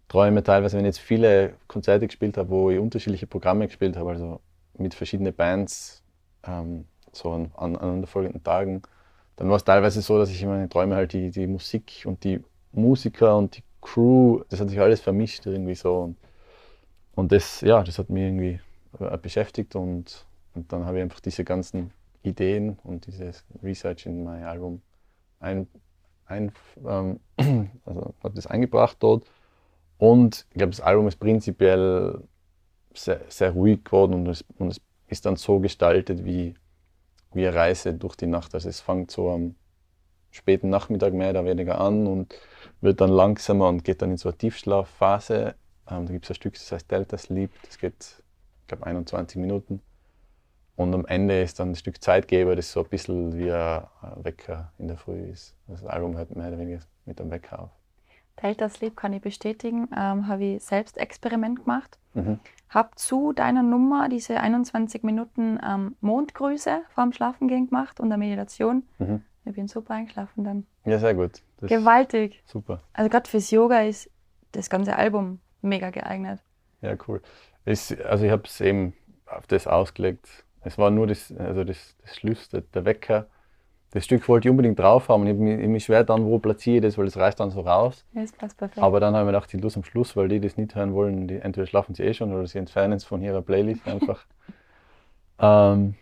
Träume teilweise, wenn ich jetzt viele Konzerte gespielt habe, wo ich unterschiedliche Programme gespielt habe, also mit verschiedenen Bands, ähm, so an, an aneinanderfolgenden Tagen, dann war es teilweise so, dass ich in meinen Träumen halt die, die Musik und die Musiker und die Crew, das hat sich alles vermischt irgendwie so. Und, und das, ja, das hat mich irgendwie äh, beschäftigt und, und dann habe ich einfach diese ganzen Ideen und dieses Research in mein Album ein, ein, ähm, also habe das eingebracht dort. Und ich glaube, das Album ist prinzipiell sehr, sehr ruhig geworden und es, und es ist dann so gestaltet wie, wie eine Reise durch die Nacht. Also es fängt so am späten Nachmittag mehr oder weniger an und wird dann langsamer und geht dann in so eine Tiefschlafphase. Ähm, da gibt es ein Stück, das heißt Delta Sleep, das geht, ich glaube, 21 Minuten. Und am Ende ist dann ein Stück Zeitgeber, das so ein bisschen wie ein Wecker in der Früh ist. Das Album hört mehr oder weniger mit einem Wecker auf. Delta Sleep kann ich bestätigen. Ähm, habe ich selbst Experiment gemacht. Mhm. Hab zu deiner Nummer diese 21 Minuten ähm, Mondgrüße vorm Schlafengehen gemacht und eine Meditation. Mhm. Ich bin super eingeschlafen dann. Ja, sehr gut. Das Gewaltig. super. Also gerade fürs Yoga ist das ganze Album mega geeignet. Ja, cool. Es, also ich habe es eben auf das ausgelegt. Es war nur das, also das, das Schluss, der, der Wecker. Das Stück wollte ich unbedingt drauf haben und ich habe mich, ich mich schwer dann, wo platziere ich das, weil das reißt dann so raus. Ja, das passt perfekt. Aber dann habe ich mir gedacht, ich tue am Schluss, weil die das nicht hören wollen, die, entweder schlafen sie eh schon oder sie entfernen es von ihrer Playlist einfach. ähm,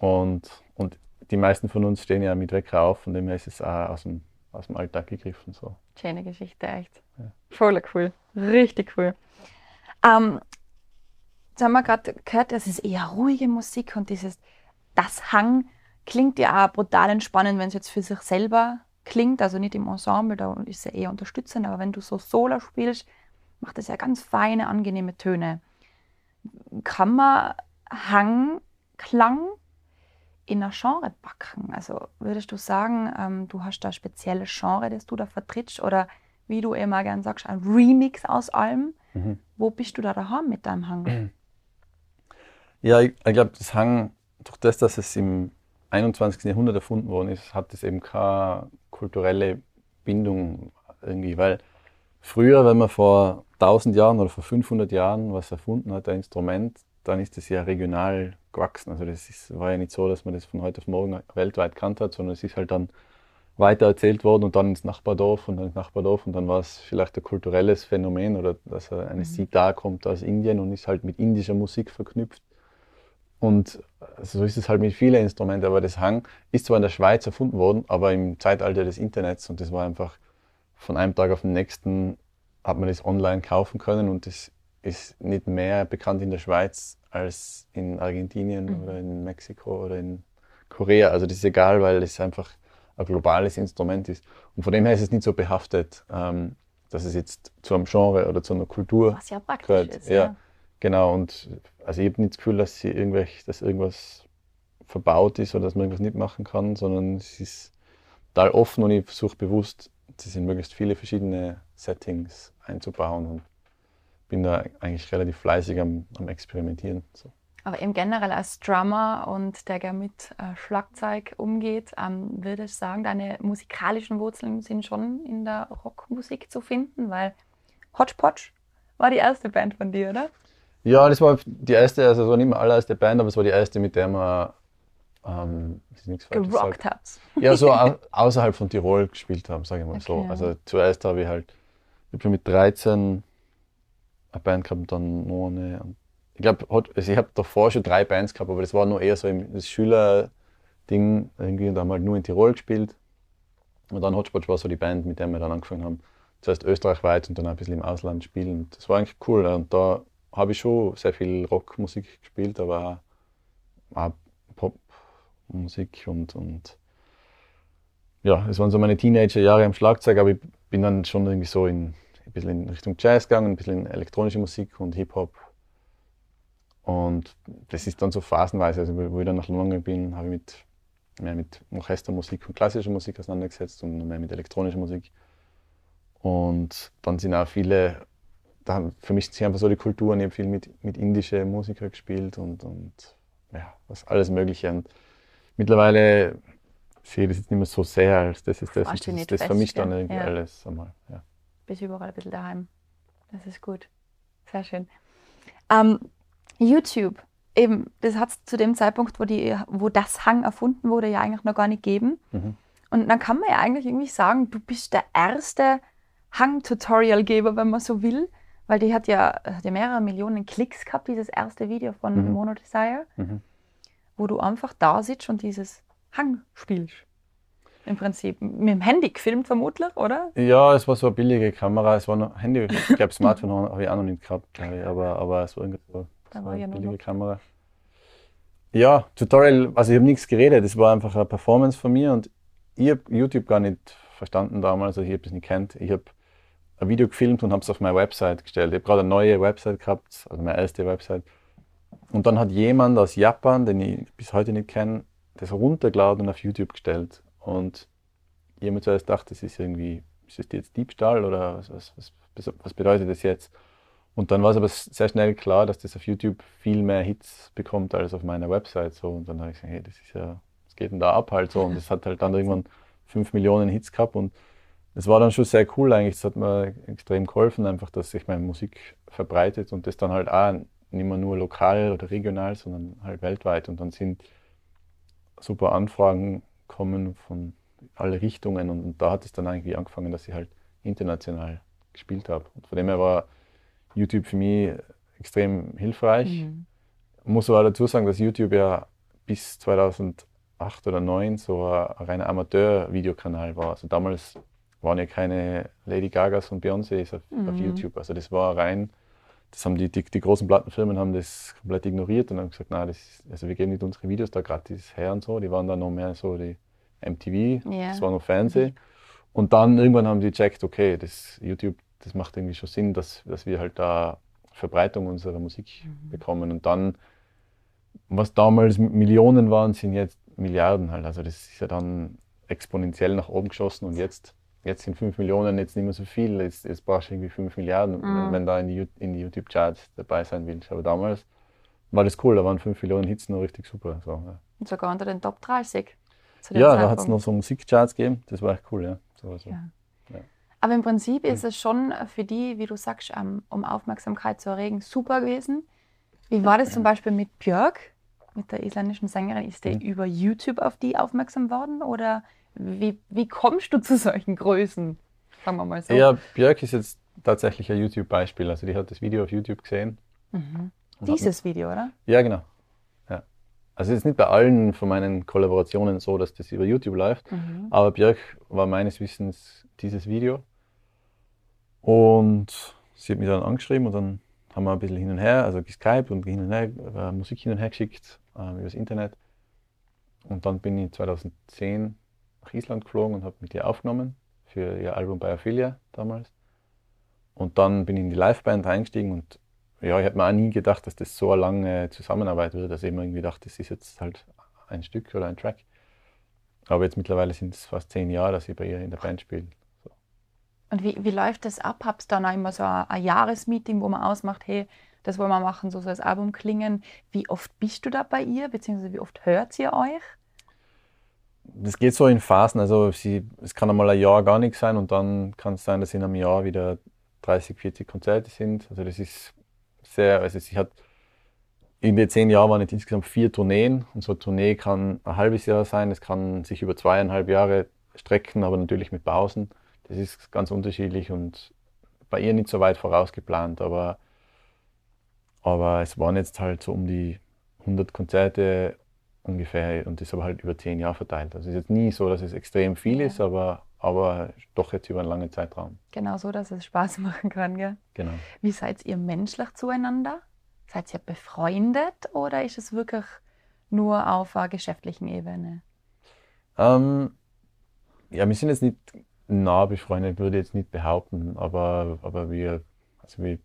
und, und die meisten von uns stehen ja mit Wecker auf, von dem her ist es auch aus dem, aus dem Alltag gegriffen. So. Schöne Geschichte, echt. Ja. Voll cool. Richtig cool. Ähm, jetzt haben wir gerade gehört, das ist eher ruhige Musik und dieses Das Hang klingt ja auch brutal entspannend, wenn es jetzt für sich selber klingt, also nicht im Ensemble, da ist es ja eher unterstützend, aber wenn du so Solo spielst, macht das ja ganz feine, angenehme Töne. Kann man Hangklang in ein Genre packen? Also würdest du sagen, ähm, du hast da ein spezielles Genre, das du da vertrittst oder wie du immer gern sagst, ein Remix aus allem? Mhm. Wo bist du da daheim mit deinem Hang? Ja, ich, ich glaube, das Hang, durch das, dass es im 21. Jahrhundert erfunden worden ist, hat es eben keine kulturelle Bindung irgendwie, weil früher, wenn man vor 1000 Jahren oder vor 500 Jahren was erfunden hat, ein Instrument, dann ist es ja regional gewachsen. Also das ist, war ja nicht so, dass man das von heute auf morgen weltweit kannt hat, sondern es ist halt dann weiter erzählt worden und dann ins Nachbardorf und dann ins Nachbardorf und dann war es vielleicht ein kulturelles Phänomen oder dass eine Mhm. Sitar kommt aus Indien und ist halt mit indischer Musik verknüpft. Und so ist es halt mit vielen Instrumenten, aber das Hang ist zwar in der Schweiz erfunden worden, aber im Zeitalter des Internets und das war einfach von einem Tag auf den nächsten hat man das online kaufen können und das ist nicht mehr bekannt in der Schweiz als in Argentinien Mhm. oder in Mexiko oder in Korea. Also das ist egal, weil es einfach ein globales Instrument ist. Und von dem her ist es nicht so behaftet, ähm, dass es jetzt zu einem Genre oder zu einer Kultur Was ja praktisch gehört. ist. ja. Genau, und also ich habe nicht das Gefühl, dass, sie irgendwelch, dass irgendwas verbaut ist oder dass man irgendwas nicht machen kann, sondern es ist total offen und ich versuche bewusst, das in möglichst viele verschiedene Settings einzubauen und bin da eigentlich relativ fleißig am, am Experimentieren. So. Aber eben generell als Drummer und der gerne mit äh, Schlagzeug umgeht, ähm, würde ich sagen, deine musikalischen Wurzeln sind schon in der Rockmusik zu finden, weil Hodgepodge war die erste Band von dir, oder? Ja, das war die erste, also es war nicht mehr allererste Band, aber es war die erste, mit der man ähm, gerockt hat. Ja, so au außerhalb von Tirol gespielt haben, sage ich mal okay. so. Also zuerst habe ich halt, ich habe schon mit 13 eine Band gehabt, dann noch eine. Ich glaube, also ich habe davor schon drei Bands gehabt, aber das war nur eher so das Schülerding irgendwie. Da haben wir halt nur in Tirol gespielt. Und dann Hotspot war so die Band, mit der wir dann angefangen haben. Zuerst österreichweit und dann ein bisschen im Ausland spielen. Das war eigentlich cool. Und da habe ich schon sehr viel Rockmusik gespielt, aber auch Popmusik und, und ja, es waren so meine Teenagerjahre am Schlagzeug, aber ich bin dann schon irgendwie so in, ein bisschen in Richtung Jazz gegangen, ein bisschen in elektronische Musik und Hip-Hop. Und das ist dann so phasenweise, also wo ich dann nach London bin, habe ich mit, mehr mit Orchestermusik und klassischer Musik auseinandergesetzt und mehr mit elektronischer Musik. Und dann sind auch viele da vermischt sich einfach so die Kulturen. Ich habe viel mit, mit indischen Musikern gespielt und, und ja, was alles Mögliche. Und mittlerweile sehe ich das jetzt nicht mehr so sehr als das ist das. Und das, das vermischt dann irgendwie ja. alles einmal. Ja. Bist überall ein bisschen daheim. Das ist gut. Sehr schön. Ähm, YouTube, eben, das hat es zu dem Zeitpunkt, wo, die, wo das Hang erfunden wurde, ja eigentlich noch gar nicht gegeben. Mhm. Und dann kann man ja eigentlich irgendwie sagen, du bist der erste Hang-Tutorial-Geber, wenn man so will. Weil die hat ja, hat ja mehrere Millionen Klicks gehabt, dieses erste Video von mhm. Mono Desire, mhm. wo du einfach da sitzt und dieses Hang spielst. Im Prinzip. Mit dem Handy gefilmt vermutlich, oder? Ja, es war so eine billige Kamera. Es war noch Handy, ich glaube Smartphone habe ich auch noch nicht gehabt, glaube ich, aber, aber es war irgendwie so, da war eine billige noch. Kamera. Ja, Tutorial, also ich habe nichts geredet, es war einfach eine Performance von mir und ich habe YouTube gar nicht verstanden damals, also ich habe das nicht kennt. Ich habe ein Video gefilmt und habe es auf meine Website gestellt. Ich habe gerade eine neue Website gehabt, also meine erste Website. Und dann hat jemand aus Japan, den ich bis heute nicht kenne, das runtergeladen und auf YouTube gestellt. Und mir zuerst gedacht, das ist irgendwie, ist das jetzt Diebstahl oder was, was, was, was bedeutet das jetzt? Und dann war es aber sehr schnell klar, dass das auf YouTube viel mehr Hits bekommt als auf meiner Website. So. Und dann habe ich gesagt, hey, das ist ja, was geht denn da ab halt so? Und das hat halt dann irgendwann fünf Millionen Hits gehabt und es war dann schon sehr cool eigentlich. Es hat mir extrem geholfen, einfach, dass sich meine Musik verbreitet und das dann halt auch nicht mehr nur lokal oder regional, sondern halt weltweit. Und dann sind super Anfragen kommen von alle Richtungen und, und da hat es dann eigentlich angefangen, dass ich halt international gespielt habe. Und von dem her war YouTube für mich extrem hilfreich. Mhm. Ich muss aber dazu sagen, dass YouTube ja bis 2008 oder 2009 so ein reiner Amateur-Videokanal war. Also damals waren ja keine Lady Gagas und Beyoncés auf, mhm. auf, YouTube. Also das war rein, das haben die, die, die, großen Plattenfirmen haben das komplett ignoriert und haben gesagt, nein, das, also wir geben nicht unsere Videos da gratis her und so. Die waren dann noch mehr so die MTV, yeah. das war noch Fernsehen. Und dann irgendwann haben die gecheckt, okay, das YouTube, das macht irgendwie schon Sinn, dass, dass wir halt da Verbreitung unserer Musik mhm. bekommen. Und dann, was damals Millionen waren, sind jetzt Milliarden halt. Also das ist ja dann exponentiell nach oben geschossen und jetzt jetzt sind 5 Millionen jetzt nicht mehr so viel, jetzt, jetzt brauchst du irgendwie 5 Milliarden, mhm. wenn da in die, in die YouTube-Charts dabei sein willst. Aber damals war das cool, da waren 5 Millionen Hits noch richtig super. So, ja. Und sogar unter den Top 30. Ja, da hat es noch so Musikcharts gegeben, das war echt cool, ja. So, so. ja. ja. Aber im Prinzip ist es schon für die, wie du sagst, um Aufmerksamkeit zu erregen, super gewesen. Wie war das zum Beispiel mit Björk, mit der isländischen Sängerin? Ist der mhm. über YouTube auf die aufmerksam worden oder wie, wie kommst du zu solchen Größen? Sagen wir mal so. Ja, Björk ist jetzt tatsächlich ein YouTube-Beispiel. Also die hat das Video auf YouTube gesehen. Mhm. Dieses Video, oder? Ja, genau. Ja. Also es ist nicht bei allen von meinen Kollaborationen so, dass das über YouTube läuft. Mhm. Aber Björk war meines Wissens dieses Video. Und sie hat mich dann angeschrieben und dann haben wir ein bisschen hin und her, also geskypt und hin und her, äh, Musik hin und her geschickt äh, über das Internet. Und dann bin ich 2010 nach Island geflogen und habe mit ihr aufgenommen für ihr Album Biophilia damals. Und dann bin ich in die Liveband eingestiegen und ja, ich habe mir auch nie gedacht, dass das so eine lange Zusammenarbeit wird. Also ich immer irgendwie gedacht, das ist jetzt halt ein Stück oder ein Track. Aber jetzt mittlerweile sind es fast zehn Jahre, dass ich bei ihr in der Band spiele. So. Und wie, wie läuft das ab? Habt ihr dann auch immer so ein, ein Jahresmeeting, wo man ausmacht, hey, Das wollen wir machen, so soll das Album klingen. Wie oft bist du da bei ihr, beziehungsweise wie oft hört ihr euch? Das geht so in Phasen. Also sie, es kann einmal ein Jahr gar nichts sein und dann kann es sein, dass in einem Jahr wieder 30, 40 Konzerte sind. Also das ist sehr, also sie hat in den zehn Jahren waren jetzt insgesamt vier Tourneen. Und so eine Tournee kann ein halbes Jahr sein, es kann sich über zweieinhalb Jahre strecken, aber natürlich mit Pausen. Das ist ganz unterschiedlich und bei ihr nicht so weit vorausgeplant, aber, aber es waren jetzt halt so um die 100 Konzerte ungefähr und das aber halt über zehn Jahre verteilt. Also es ist jetzt nie so, dass es extrem viel Ja. ist, aber, aber doch jetzt über einen langen Zeitraum. Genau so, dass es Spaß machen kann, gell? Genau. Wie seid ihr menschlich zueinander? Seid ihr befreundet oder ist es wirklich nur auf einer geschäftlichen Ebene? Ähm, ja, wir sind jetzt nicht nah befreundet, würde ich jetzt nicht behaupten, aber, aber wir, also wir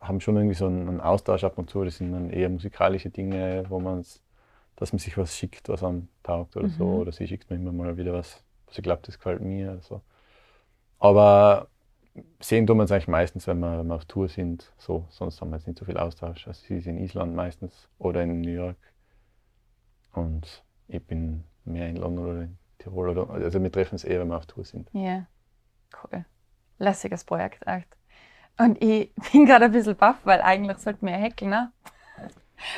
haben schon irgendwie so einen, Austausch ab und zu. Das sind dann eher musikalische Dinge, wo man dass man sich was schickt, was einem taugt oder so. Mhm. Oder sie schickt mir immer mal wieder was, was ich glaube, das gefällt mir oder so. Aber sehen tun wir uns eigentlich meistens, wenn wir, wenn wir auf Tour sind. So, sonst haben wir jetzt nicht so viel Austausch. Also sie ist in Island meistens oder in New York. Und ich bin mehr in London oder in Tirol. Oder, also wir treffen uns eher, wenn wir auf Tour sind. Ja, cool. Lässiges Projekt, echt. Und ich bin gerade ein bisschen baff, weil eigentlich sollten wir ja häkeln, ne?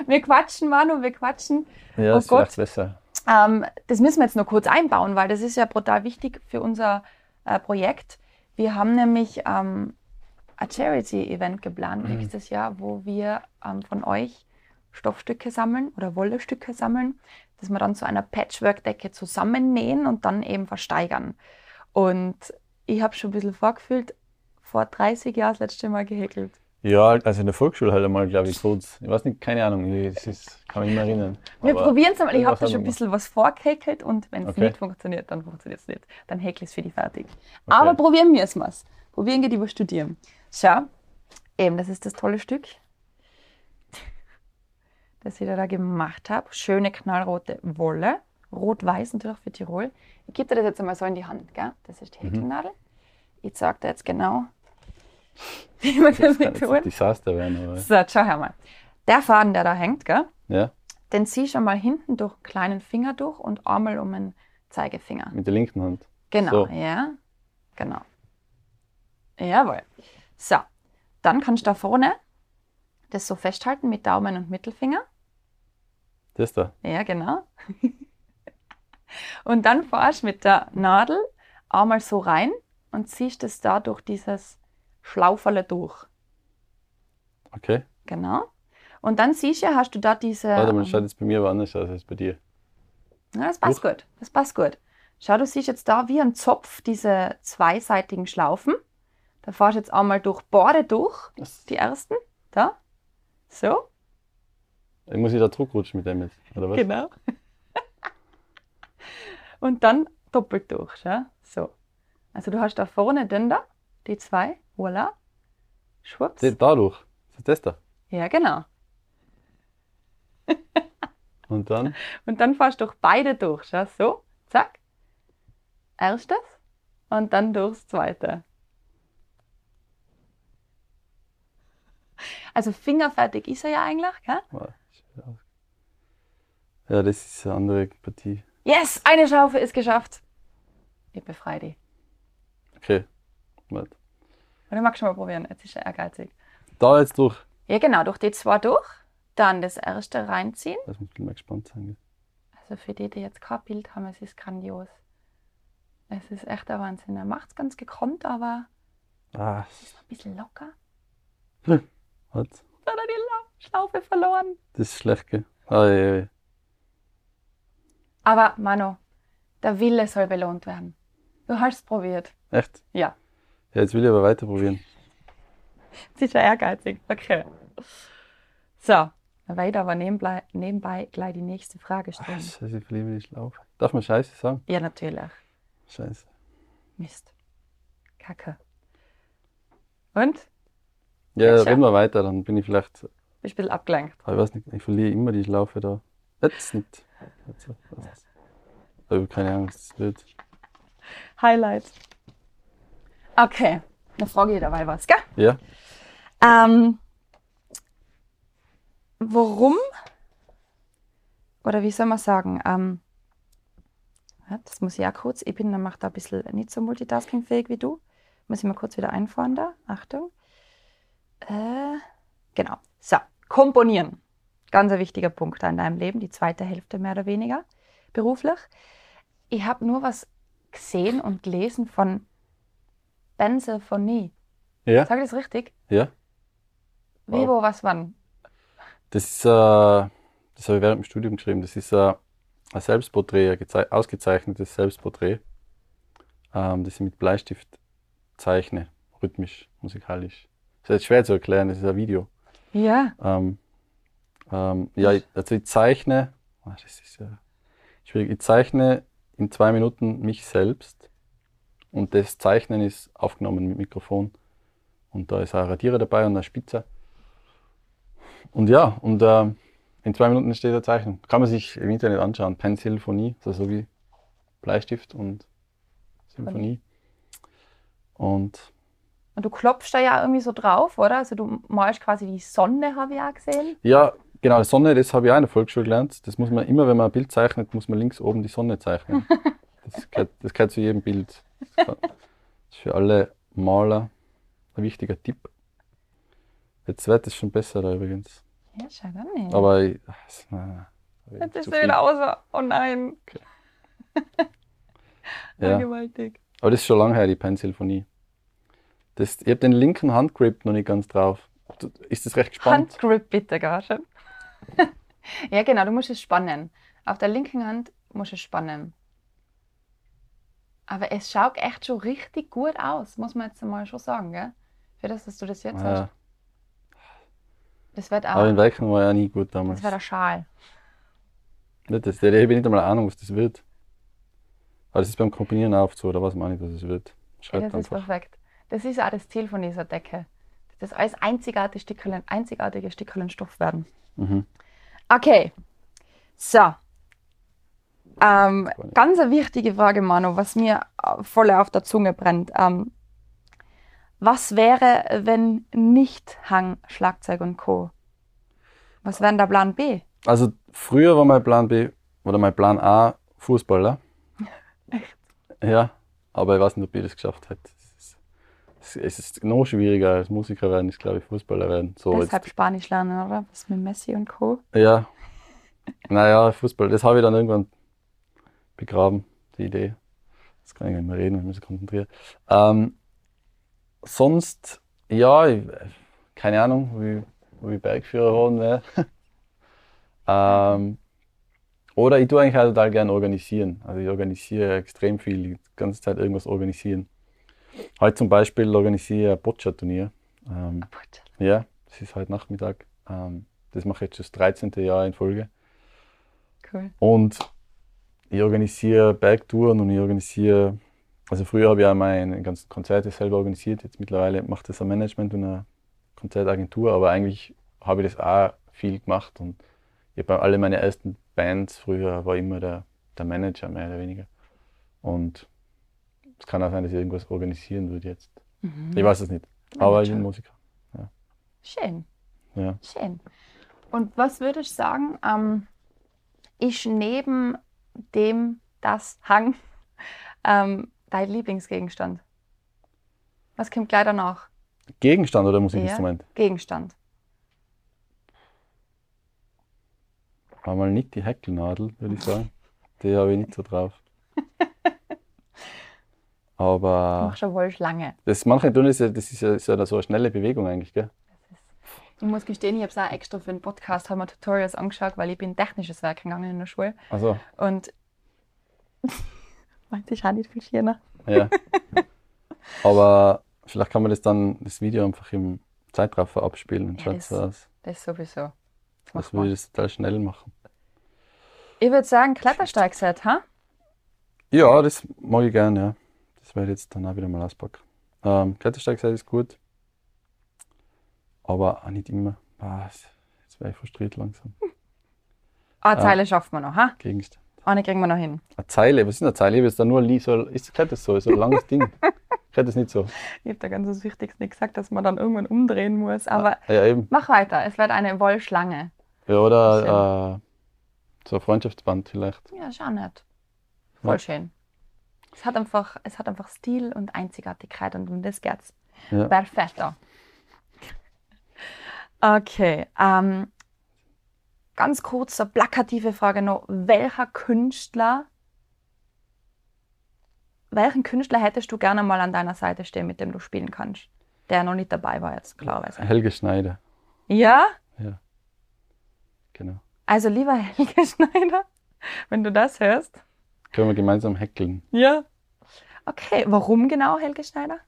Wir quatschen, Manu, wir quatschen. Ja, Oh vielleicht Gott. besser. Ähm, das müssen wir jetzt noch kurz einbauen, weil das ist ja brutal wichtig für unser äh, Projekt. Wir haben nämlich ähm, ein Charity-Event geplant Mhm. nächstes Jahr, wo wir ähm, von euch Stoffstücke sammeln oder Wollestücke sammeln, dass wir dann zu einer Patchwork-Decke zusammennähen und dann eben versteigern. Und ich habe schon ein bisschen vorgefühlt, vor 30 Jahren das letzte Mal gehäkelt. Ja, also in der Volksschule halt einmal, glaube ich, kurz. Ich weiß nicht, keine Ahnung, das ist, kann mich nicht mehr erinnern. Wir Aber probieren es einmal. Ich habe da schon ein bisschen was vorgehäkelt und wenn es Okay. nicht funktioniert, dann funktioniert es nicht. Dann häkle ich es für die fertig. Aber Okay. probieren wir es mal. Probieren wir die über studieren. Schau, eben, das ist das tolle Stück, das ich da gemacht habe. Schöne knallrote Wolle. Rot-Weiß natürlich für Tirol. Ich gebe dir das jetzt einmal so in die Hand. Gell? Das ist die Mhm. Häkelnadel. Ich zeige dir jetzt genau, wie man das Das kann mit jetzt ein tun. Desaster werden, aber. So, schau her mal. Der Faden, der da hängt, gell? Ja, Den ziehst du einmal hinten durch kleinen Finger durch und einmal um den Zeigefinger. mit der linken Hand. Genau, So. ja. Genau. Jawohl. So, dann kannst du da vorne das so festhalten mit Daumen und Mittelfinger. Das da. Ja, genau. und dann fährst du mit der Nadel einmal so rein und ziehst es da durch dieses Schlauferle durch. Okay. Genau. Und dann siehst du, hast du da diese. Warte mal, ähm, schaut jetzt bei mir aber anders aus als bei dir. Ja, das passt gut. Das passt gut. Schau, du siehst jetzt da wie ein Zopf diese zweiseitigen Schlaufen. Da fahrst du jetzt einmal durch Borde durch, Das, die ersten. Da. So. ich muss ich da Druck rutschen mit dem jetzt, oder was? Genau. Und dann doppelt durch. Schau. So. Also du hast da vorne den da, die zwei. Voilà. Schwupps. Da- Dadurch. Das ist das da. Ja, genau. Und dann, Und dann fährst du durch beide durch. Schau. So. Zack. Erstes. Und dann durchs zweite. Also fingerfertig ist er ja eigentlich, gell? Ja, das ist eine andere Partie. Yes, eine Schaufel ist geschafft. Ich befreie die. Okay. Warte. Oder magst du mal probieren? Jetzt ist er ehrgeizig. Da jetzt durch. Ja, genau, durch die zwei durch. Dann das erste reinziehen. Lass mich mal gespannt sein. Also für die, die jetzt kein Bild haben, es ist grandios. Es ist echt der Wahnsinn. Er macht es ganz gekonnt, aber Ah, es ist ein bisschen locker. was? Dann hat er die Lau- Schlaufe verloren. Das ist schlecht, gell? Ah, ja, ja. Aber Mano, der Wille soll belohnt werden. Du hast es probiert. Echt? Ja. Ja, jetzt will ich aber weiter probieren. Sicher ehrgeizig. Okay. So, dann werde ich aber nebenbei, nebenbei gleich die nächste Frage stellen. Scheiße, ich verliebe die Schlaufe. Darf man Scheiße sagen? Ja, natürlich. Scheiße. Mist. Kacke. Und? Ja, Ja, schau. reden wir weiter, dann bin ich vielleicht. Bist ein bisschen abgelenkt. Ich weiß nicht, ich verliere immer die Schlaufe da. Jetzt nicht. Jetzt, jetzt. Ich habe keine Ahnung, das ist blöd. Highlight. Okay, dann frage ich dabei was, gell? Ja? Ähm, warum, oder wie soll man sagen, ähm, das muss ich auch kurz, ich bin, dann macht da ein bisschen nicht so multitaskingfähig wie du. Muss ich mal kurz wieder einfahren da. Achtung. Äh, genau. So, komponieren. Ganz ein wichtiger Punkt in deinem Leben, die zweite Hälfte mehr oder weniger beruflich. Ich habe nur was gesehen und gelesen von Benzophonie. Ja, Sag ich das richtig? ja. Wie, Wow. wo, was, wann? Das ist, äh, das habe ich während dem Studium geschrieben. Das ist äh, ein Selbstporträt, ein gezei- ausgezeichnetes Selbstporträt, ähm, das ich mit Bleistift zeichne, rhythmisch, musikalisch. Das ist jetzt schwer zu erklären, das ist ein Video. Ja. Ähm, ähm, ja, ich- also ich zeichne, ah, das ist ja schwierig, ich zeichne in zwei Minuten mich selbst und das Zeichnen ist aufgenommen mit Mikrofon und da ist auch ein Radierer dabei und eine Spitze. Und ja, und ähm, in zwei Minuten steht eine Zeichnung. Kann man sich im Internet anschauen. Pensilphonie, also so wie Bleistift und Symphonie. Und Und du klopfst da ja irgendwie so drauf, oder? Also du malst quasi die Sonne, habe ich auch gesehen. Ja, genau, die Sonne, das habe ich auch in der Volksschule gelernt. Das muss man immer, wenn man ein Bild zeichnet, muss man links oben die Sonne zeichnen. Das gehört, das gehört zu jedem Bild. Das ist für alle Maler ein wichtiger Tipp. Jetzt wird es schon besser da übrigens. Ja, schau gar nicht. Aber ich, nein, Jetzt ist er wieder außer. Oh nein. Ja. Ja. gewaltig. Aber das ist schon lange her, die Pensilphonie. Das, ich habe den linken Handgrip noch nicht ganz drauf. Ist das recht gespannt? Handgrip bitte, Garschen. ja, genau, du musst es spannen. Auf der linken Hand musst du es spannen. Aber es schaut echt schon richtig gut aus, muss man jetzt mal schon sagen, gell? Für das, dass du das jetzt Ja, hast. Das wird aber in auch. Weichen war ja nie gut damals. Das wird der Schal. Nicht das, da habe ich nicht einmal Ahnung, was das wird. Aber das ist beim Komponieren auch oft so, oder weiß man nicht, was es wird. Ja, Schreibt das ist einfach. perfekt. Das ist auch das Ziel von dieser Decke. Das alles einzigartige Stickerlen, einzigartige Stickerlen Stoff werden. Mhm. Okay. So. Ähm, ganz eine wichtige Frage, Manu, was mir äh, voll auf der Zunge brennt. Ähm, was wäre, wenn nicht Hang, Schlagzeug und Co.? Was wäre denn der Plan B? Also früher war mein Plan B oder mein Plan A Fußballer. Ja, aber ich weiß nicht, ob ich das geschafft hätte. Es ist, es ist noch schwieriger als Musiker werden, ist glaube ich Fußballer werden. So Deshalb Spanisch lernen, oder? Was mit Messi und Co. jetzt, ja. Naja, Fußball, das habe ich dann irgendwann begraben, die Idee. Jetzt kann ich nicht mehr reden, ich mich so konzentriere. Ähm, sonst, ja, ich, keine Ahnung, wie, wie ich Bergführer geworden wäre. ähm, oder ich tue eigentlich auch total gerne organisieren. Also ich organisiere extrem viel, die ganze Zeit irgendwas organisieren. Heute zum Beispiel organisiere ich ein Boccia-Turnier. Ähm, ja, das ist heute Nachmittag. Ähm, das mache ich jetzt das 13. Jahr in Folge. Cool. Und ich organisiere Bergtouren und ich organisiere, also früher habe ich auch meine ganzen Konzerte selber organisiert, jetzt mittlerweile macht das ein Management und eine Konzertagentur, aber eigentlich habe ich das auch viel gemacht und ich habe bei alle meine ersten Bands früher war immer der, der Manager mehr oder weniger. Und es kann auch sein, dass ich irgendwas organisieren würde jetzt. Mhm. Ich weiß es nicht. Aber ich bin Musiker. Schön. Ja. Schön. Und was würdest du sagen, ähm, ist neben dem das Hang ähm, dein Lieblingsgegenstand? Was kommt gleich danach? Gegenstand oder Musikinstrument? Gegenstand. War mal nicht die Häkelnadel, würde ich sagen. Die habe ich nicht so drauf. Du Aber machst schon wohl Schlange. das manche tun ist ja, das ist ja, ist ja so eine schnelle Bewegung eigentlich, gell? Ich muss gestehen, ich habe es auch extra für den Podcast habe mir Tutorials angeschaut, weil ich bin technisches Werk gegangen in der Schule. Also, Und meinte ich auch nicht viel schöner. ja. Aber vielleicht kann man das dann, das Video einfach im Zeitraffer abspielen und Ja, schaut so aus. Das sowieso. Das Das würde ich total schnell machen. Ich würde sagen, Klettersteigset, ha? Ja, das mag ich gerne, ja. Das werde ich jetzt dann auch wieder mal auspacken. Ähm, Klettersteigseite ist gut. Aber auch nicht immer. Ah, jetzt wäre ich frustriert langsam. Eine Zeile schaffen wir noch, ha? Gegenstand. Eine kriegen wir noch hin. Eine Zeile, was ist eine Zeile? Ich habe jetzt da nur so, ist das so, so ein langes Ding. Gehört das nicht so? Ich habe da ganz das Wichtigste nicht gesagt, dass man dann irgendwann umdrehen muss. Aber Ah, Ja, mach weiter. Es wird eine Wollschlange. Ja, oder äh, so ein Freundschaftsband vielleicht. Ja, auch nett. Voll Ja. schön. Es hat, einfach, es hat einfach Stil und Einzigartigkeit und um das geht's. Ja. Perfetto. Okay. Ähm, ganz kurz, eine plakative Frage noch. Welcher Künstler, welchen Künstler hättest du gerne mal an deiner Seite stehen, mit dem du spielen kannst? Der noch nicht dabei war jetzt, klarerweise. Helge Schneider, Ja? genau. Also lieber Helge Schneider, wenn du das hörst. Können wir gemeinsam häkeln. Ja. Okay, warum genau Helge Schneider?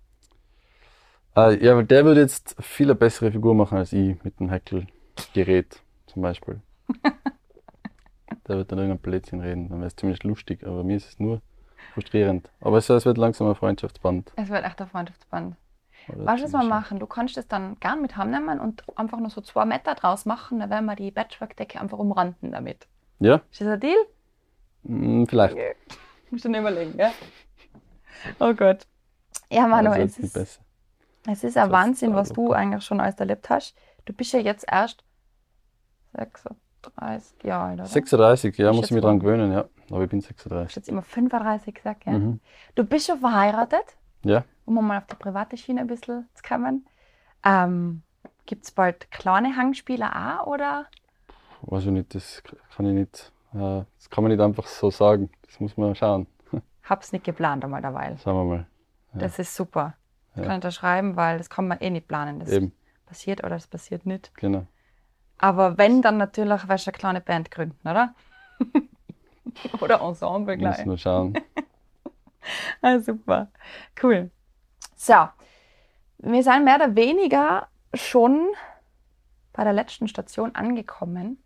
Äh, ja, weil der würde jetzt viel eine bessere Figur machen als ich mit dem Häkelgerät zum Beispiel. der wird dann irgendein Blödsinn reden, dann wäre es ziemlich lustig, aber mir ist es nur frustrierend. Aber es, es wird langsam ein Freundschaftsband. Es wird echt ein Freundschaftsband. Weißt du, was wir machen? Du kannst es dann gern mit heimnehmen und einfach nur so zwei Meter draus machen, dann werden wir die Patchwork-Decke einfach umranden damit. Ja, Ist das ein Deal? mm, vielleicht. Musst du nicht überlegen, gell? Oh Gott. Ja, Manuel, Also, es ist. Es ist ein Das Wahnsinn, ist was du eigentlich schon alles erlebt hast. Du bist ja jetzt erst 36 Jahre alt, oder? 36, ja, muss ich mich dran gewöhnen, ja. Aber ich bin Du hast 36. jetzt immer 35 gesagt, gell? Mhm. Du bist schon verheiratet, Ja, um mal auf die private Schiene ein bisschen zu kommen. Ähm, Gibt es bald kleine Hangspiele auch, oder? weiß ich nicht, das kann ich nicht, äh, das kann man nicht einfach so sagen. Das muss man schauen. Hab's nicht geplant einmal derweil. Schauen wir mal. Ja. Das ist super. Ja. kann ich da schreiben, weil das kann man eh nicht planen. Das Eben, passiert oder das passiert nicht. genau. Aber wenn, dann natürlich wirst du eine kleine Band gründen, oder? oder Ensemble Muss gleich. nur schauen. Ah, super. Cool. So, wir sind mehr oder weniger schon bei der letzten Station angekommen,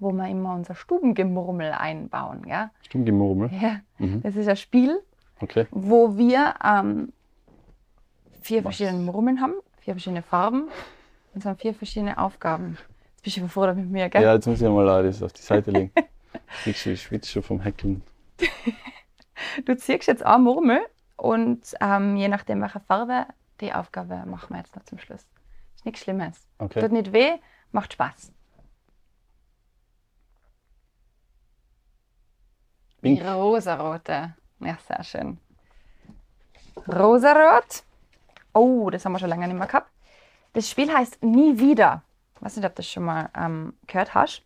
wo wir immer unser Stubengemurmel einbauen. Gell? Stummgemurmel. Ja, Mhm. das ist ein Spiel, Okay. wo wir ähm, vier verschiedene Murmeln haben, vier verschiedene Farben und es haben vier verschiedene Aufgaben. Jetzt bist du überfordert mit mir, gell? Ja, jetzt muss ich mal das auf die Seite legen. Ich ich schwitze schon vom Häkeln. Du ziehst jetzt eine Murmel und ähm, je nachdem, welche Farbe, die Aufgabe machen wir jetzt noch zum Schluss. Ist nichts Schlimmes. Okay. Tut nicht weh, macht Spaß. Pink. Die rosarote. Ja, sehr schön. Rosarot. Oh, das haben wir schon lange nicht mehr gehabt. Das Spiel heißt Nie wieder. Ich weiß nicht, ob du das schon mal ähm, gehört hast.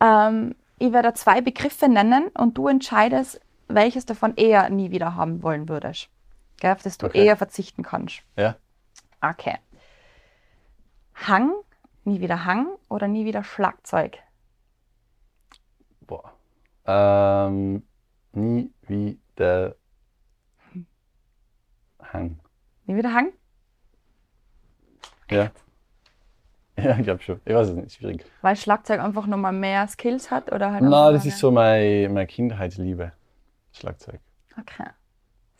Ähm, ich werde zwei Begriffe nennen und du entscheidest, welches davon eher nie wieder haben wollen würdest. Gell, auf das du Okay. eher verzichten kannst. Ja. Okay. Hang, nie wieder Hang oder nie wieder Schlagzeug? Boah. Ähm, nie wieder Hang. Nie wieder Hang? Ja. Ja, ich glaube schon. Ich weiß es nicht, schwierig. Weil Schlagzeug einfach nochmal mehr Skills hat oder halt. Einfach das ist so meine, meine Kindheitsliebe. Schlagzeug. Okay.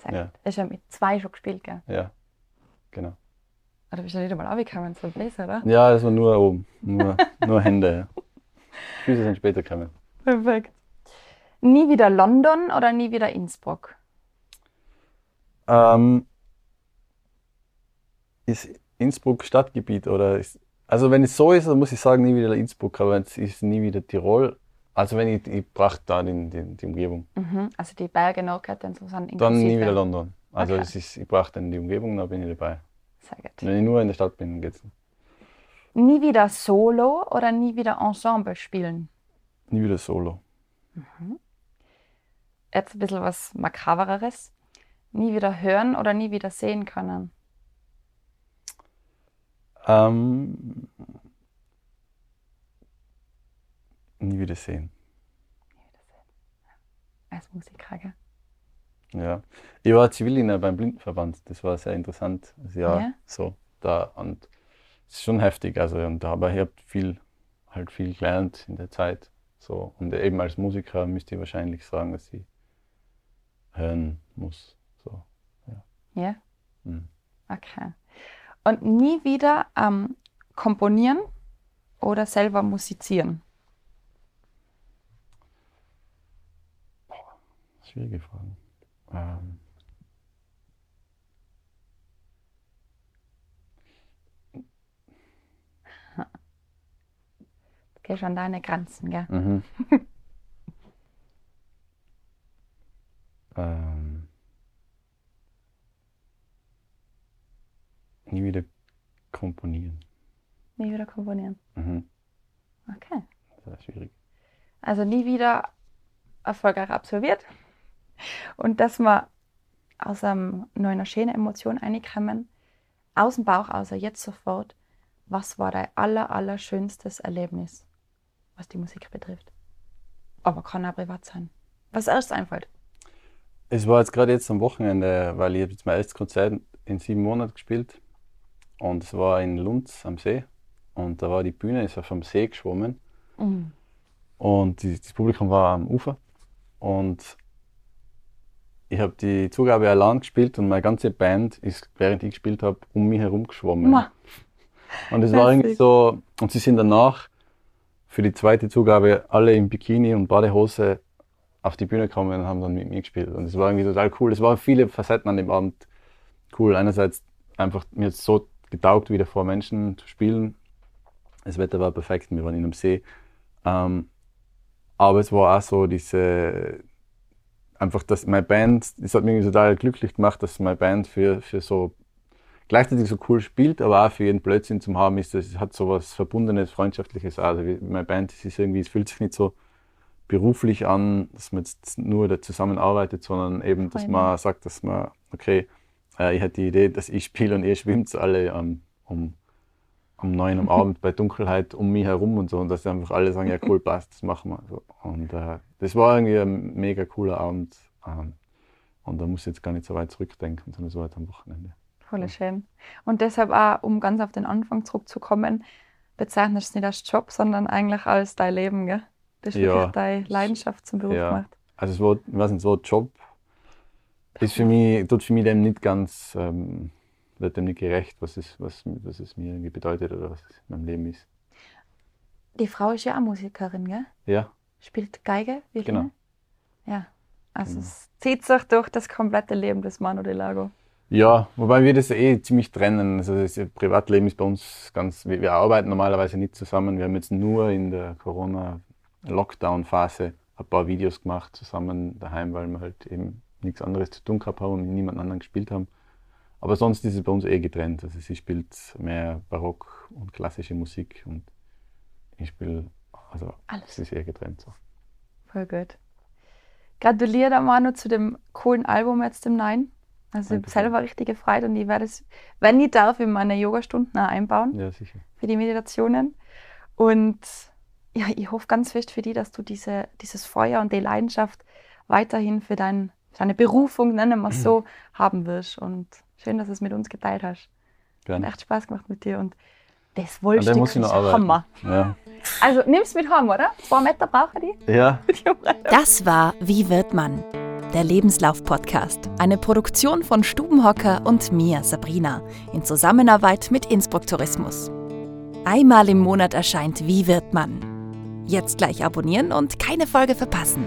Sehr Ja. gut. Das ist ja mit zwei schon gespielt, gell? Ja. Genau. Oder bist du nicht einmal angekommen zum Bläser, oder? Ja, das war nur oben. Nur, nur Hände. Ja. Füße sind später gekommen. Perfekt. Nie wieder London oder nie wieder Innsbruck? Ähm, ist Innsbruck Stadtgebiet oder ist. Also wenn es so ist, dann muss ich sagen, nie wieder Innsbruck, aber es ist nie wieder Tirol. Also wenn ich, ich brauche da die, die, die Umgebung. Mhm. Also die Berge Nordkette und so sind inklusive. Dann nie wieder London. Also Okay. es ist, ich brauche dann die Umgebung, da bin ich dabei. Sehr gut. Wenn ich nur in der Stadt bin, geht's nicht. Nie wieder Solo oder nie wieder Ensemble spielen? Nie wieder Solo. Jetzt ein bisschen was Makabereres. Nie wieder hören oder nie wieder sehen können? Ähm, nie wieder sehen. Als Musiker, gell? Ja. Ich war Zivildiener beim Blindenverband. Das war sehr interessant. Jahr Ja? so da und es ist schon heftig. Also und aber ich habe viel halt viel gelernt in der Zeit. So und eben als Musiker müsste ich wahrscheinlich sagen, dass ich hören muss. So. Ja? Mhm. Okay. Und nie wieder ähm, komponieren oder selber musizieren? Schwierige Fragen. Ähm, Gehst an deine Grenzen, gell? Mhm. ähm, nie wieder komponieren. Nie wieder komponieren. Mhm. Okay. Das ist schwierig. Also nie wieder erfolgreich absolviert. Und dass wir aus einem, einer schönen Emotion reinkommen, aus dem Bauch, außer jetzt sofort, was war dein aller, aller schönstes Erlebnis, was die Musik betrifft? Aber kann auch privat sein. Was erst einfällt. Es war jetzt gerade jetzt am Wochenende, weil ich habe jetzt mein erstes Konzert in sieben Monaten gespielt und es war in Lunds am See und da war die Bühne, ist auf dem See geschwommen Mhm. und die, das Publikum war am Ufer und ich habe die Zugabe allein gespielt und meine ganze Band ist, während ich gespielt habe, um mich herum geschwommen. Ma. Und es war irgendwie so, und sie sind danach für die zweite Zugabe alle im Bikini und Badehose auf die Bühne gekommen und haben dann mit mir gespielt. Und es war irgendwie total cool. Es waren viele Facetten an dem Abend cool. Einerseits einfach mir hat so getaugt, wieder vor Menschen zu spielen. Das Wetter war perfekt, wir waren in einem See. Ähm, aber es war auch so diese, einfach, dass meine Band, das hat mich total glücklich gemacht, dass meine Band für, für so gleichzeitig so cool spielt, aber auch für jeden Blödsinn zum haben ist, es hat so was Verbundenes, Freundschaftliches. Also meine Band, es ist irgendwie, es fühlt sich nicht so beruflich an, dass man jetzt nur da zusammenarbeitet, sondern eben, dass man sagt, dass man, okay, äh, ich hatte die Idee, dass ich spiele und ihr schwimmt alle ähm, um, um neun am Abend bei Dunkelheit um mich herum und so und dass einfach alle sagen, ja cool, passt, das machen wir. So. Und äh, das war irgendwie ein mega cooler Abend. Ähm, und da muss ich jetzt gar nicht so weit zurückdenken, sondern so halt am Wochenende. Voll schön. Und deshalb auch, um ganz auf den Anfang zurückzukommen, bezeichnest du es nicht als Job, sondern eigentlich als dein Leben, gell? Das ist Ja. wirklich deine Leidenschaft zum Beruf Ja. gemacht. Also es war, ich weiß nicht, so ein Job ist für mich, tut für mich dem nicht ganz, ähm, wird dem nicht gerecht, was es, was, was es mir irgendwie bedeutet oder was es in meinem Leben ist. Die Frau ist ja auch Musikerin, gell? Ja, Spielt Geige, Violine? Genau. Ja. Also Genau. es zieht sich durch das komplette Leben des Manu de Lago. Ja, wobei wir das eh ziemlich trennen. Also das Privatleben ist bei uns ganz, wir, wir arbeiten normalerweise nicht zusammen. Wir haben jetzt nur in der Corona-Lockdown-Phase ein paar Videos gemacht zusammen daheim, weil wir halt eben nichts anderes zu tun gehabt haben und mit niemand anderen gespielt haben. Aber sonst ist es bei uns eh getrennt. Also sie spielt mehr Barock und klassische Musik und ich spiele, also Alles. es ist eher getrennt so. Voll gut. Gratuliere der Manu zu dem coolen Album jetzt im Nein. Also ich habe selber richtig gefreut und ich werde es, wenn ich darf, in meine Yogastunden auch einbauen. Ja, sicher. für die Meditationen. Und ja, ich hoffe ganz fest für dich, dass du diese, dieses Feuer und die Leidenschaft weiterhin für, dein, deine Berufung, nennen wir es so, haben wirst. Und schön, dass du es mit uns geteilt hast. Hat Gerne. echt Spaß gemacht mit dir und das muss ich noch arbeiten. Hammer. Ja. Also nimm's mit heim, oder? Zwei Meter brauche ich die. ja. Das war Wie wird man? Der Lebenslauf-Podcast. Eine Produktion von Stubenhocker und mir, Sabrina, in Zusammenarbeit mit Innsbruck Tourismus. Einmal im Monat erscheint Wie wird man? Jetzt gleich abonnieren und keine Folge verpassen.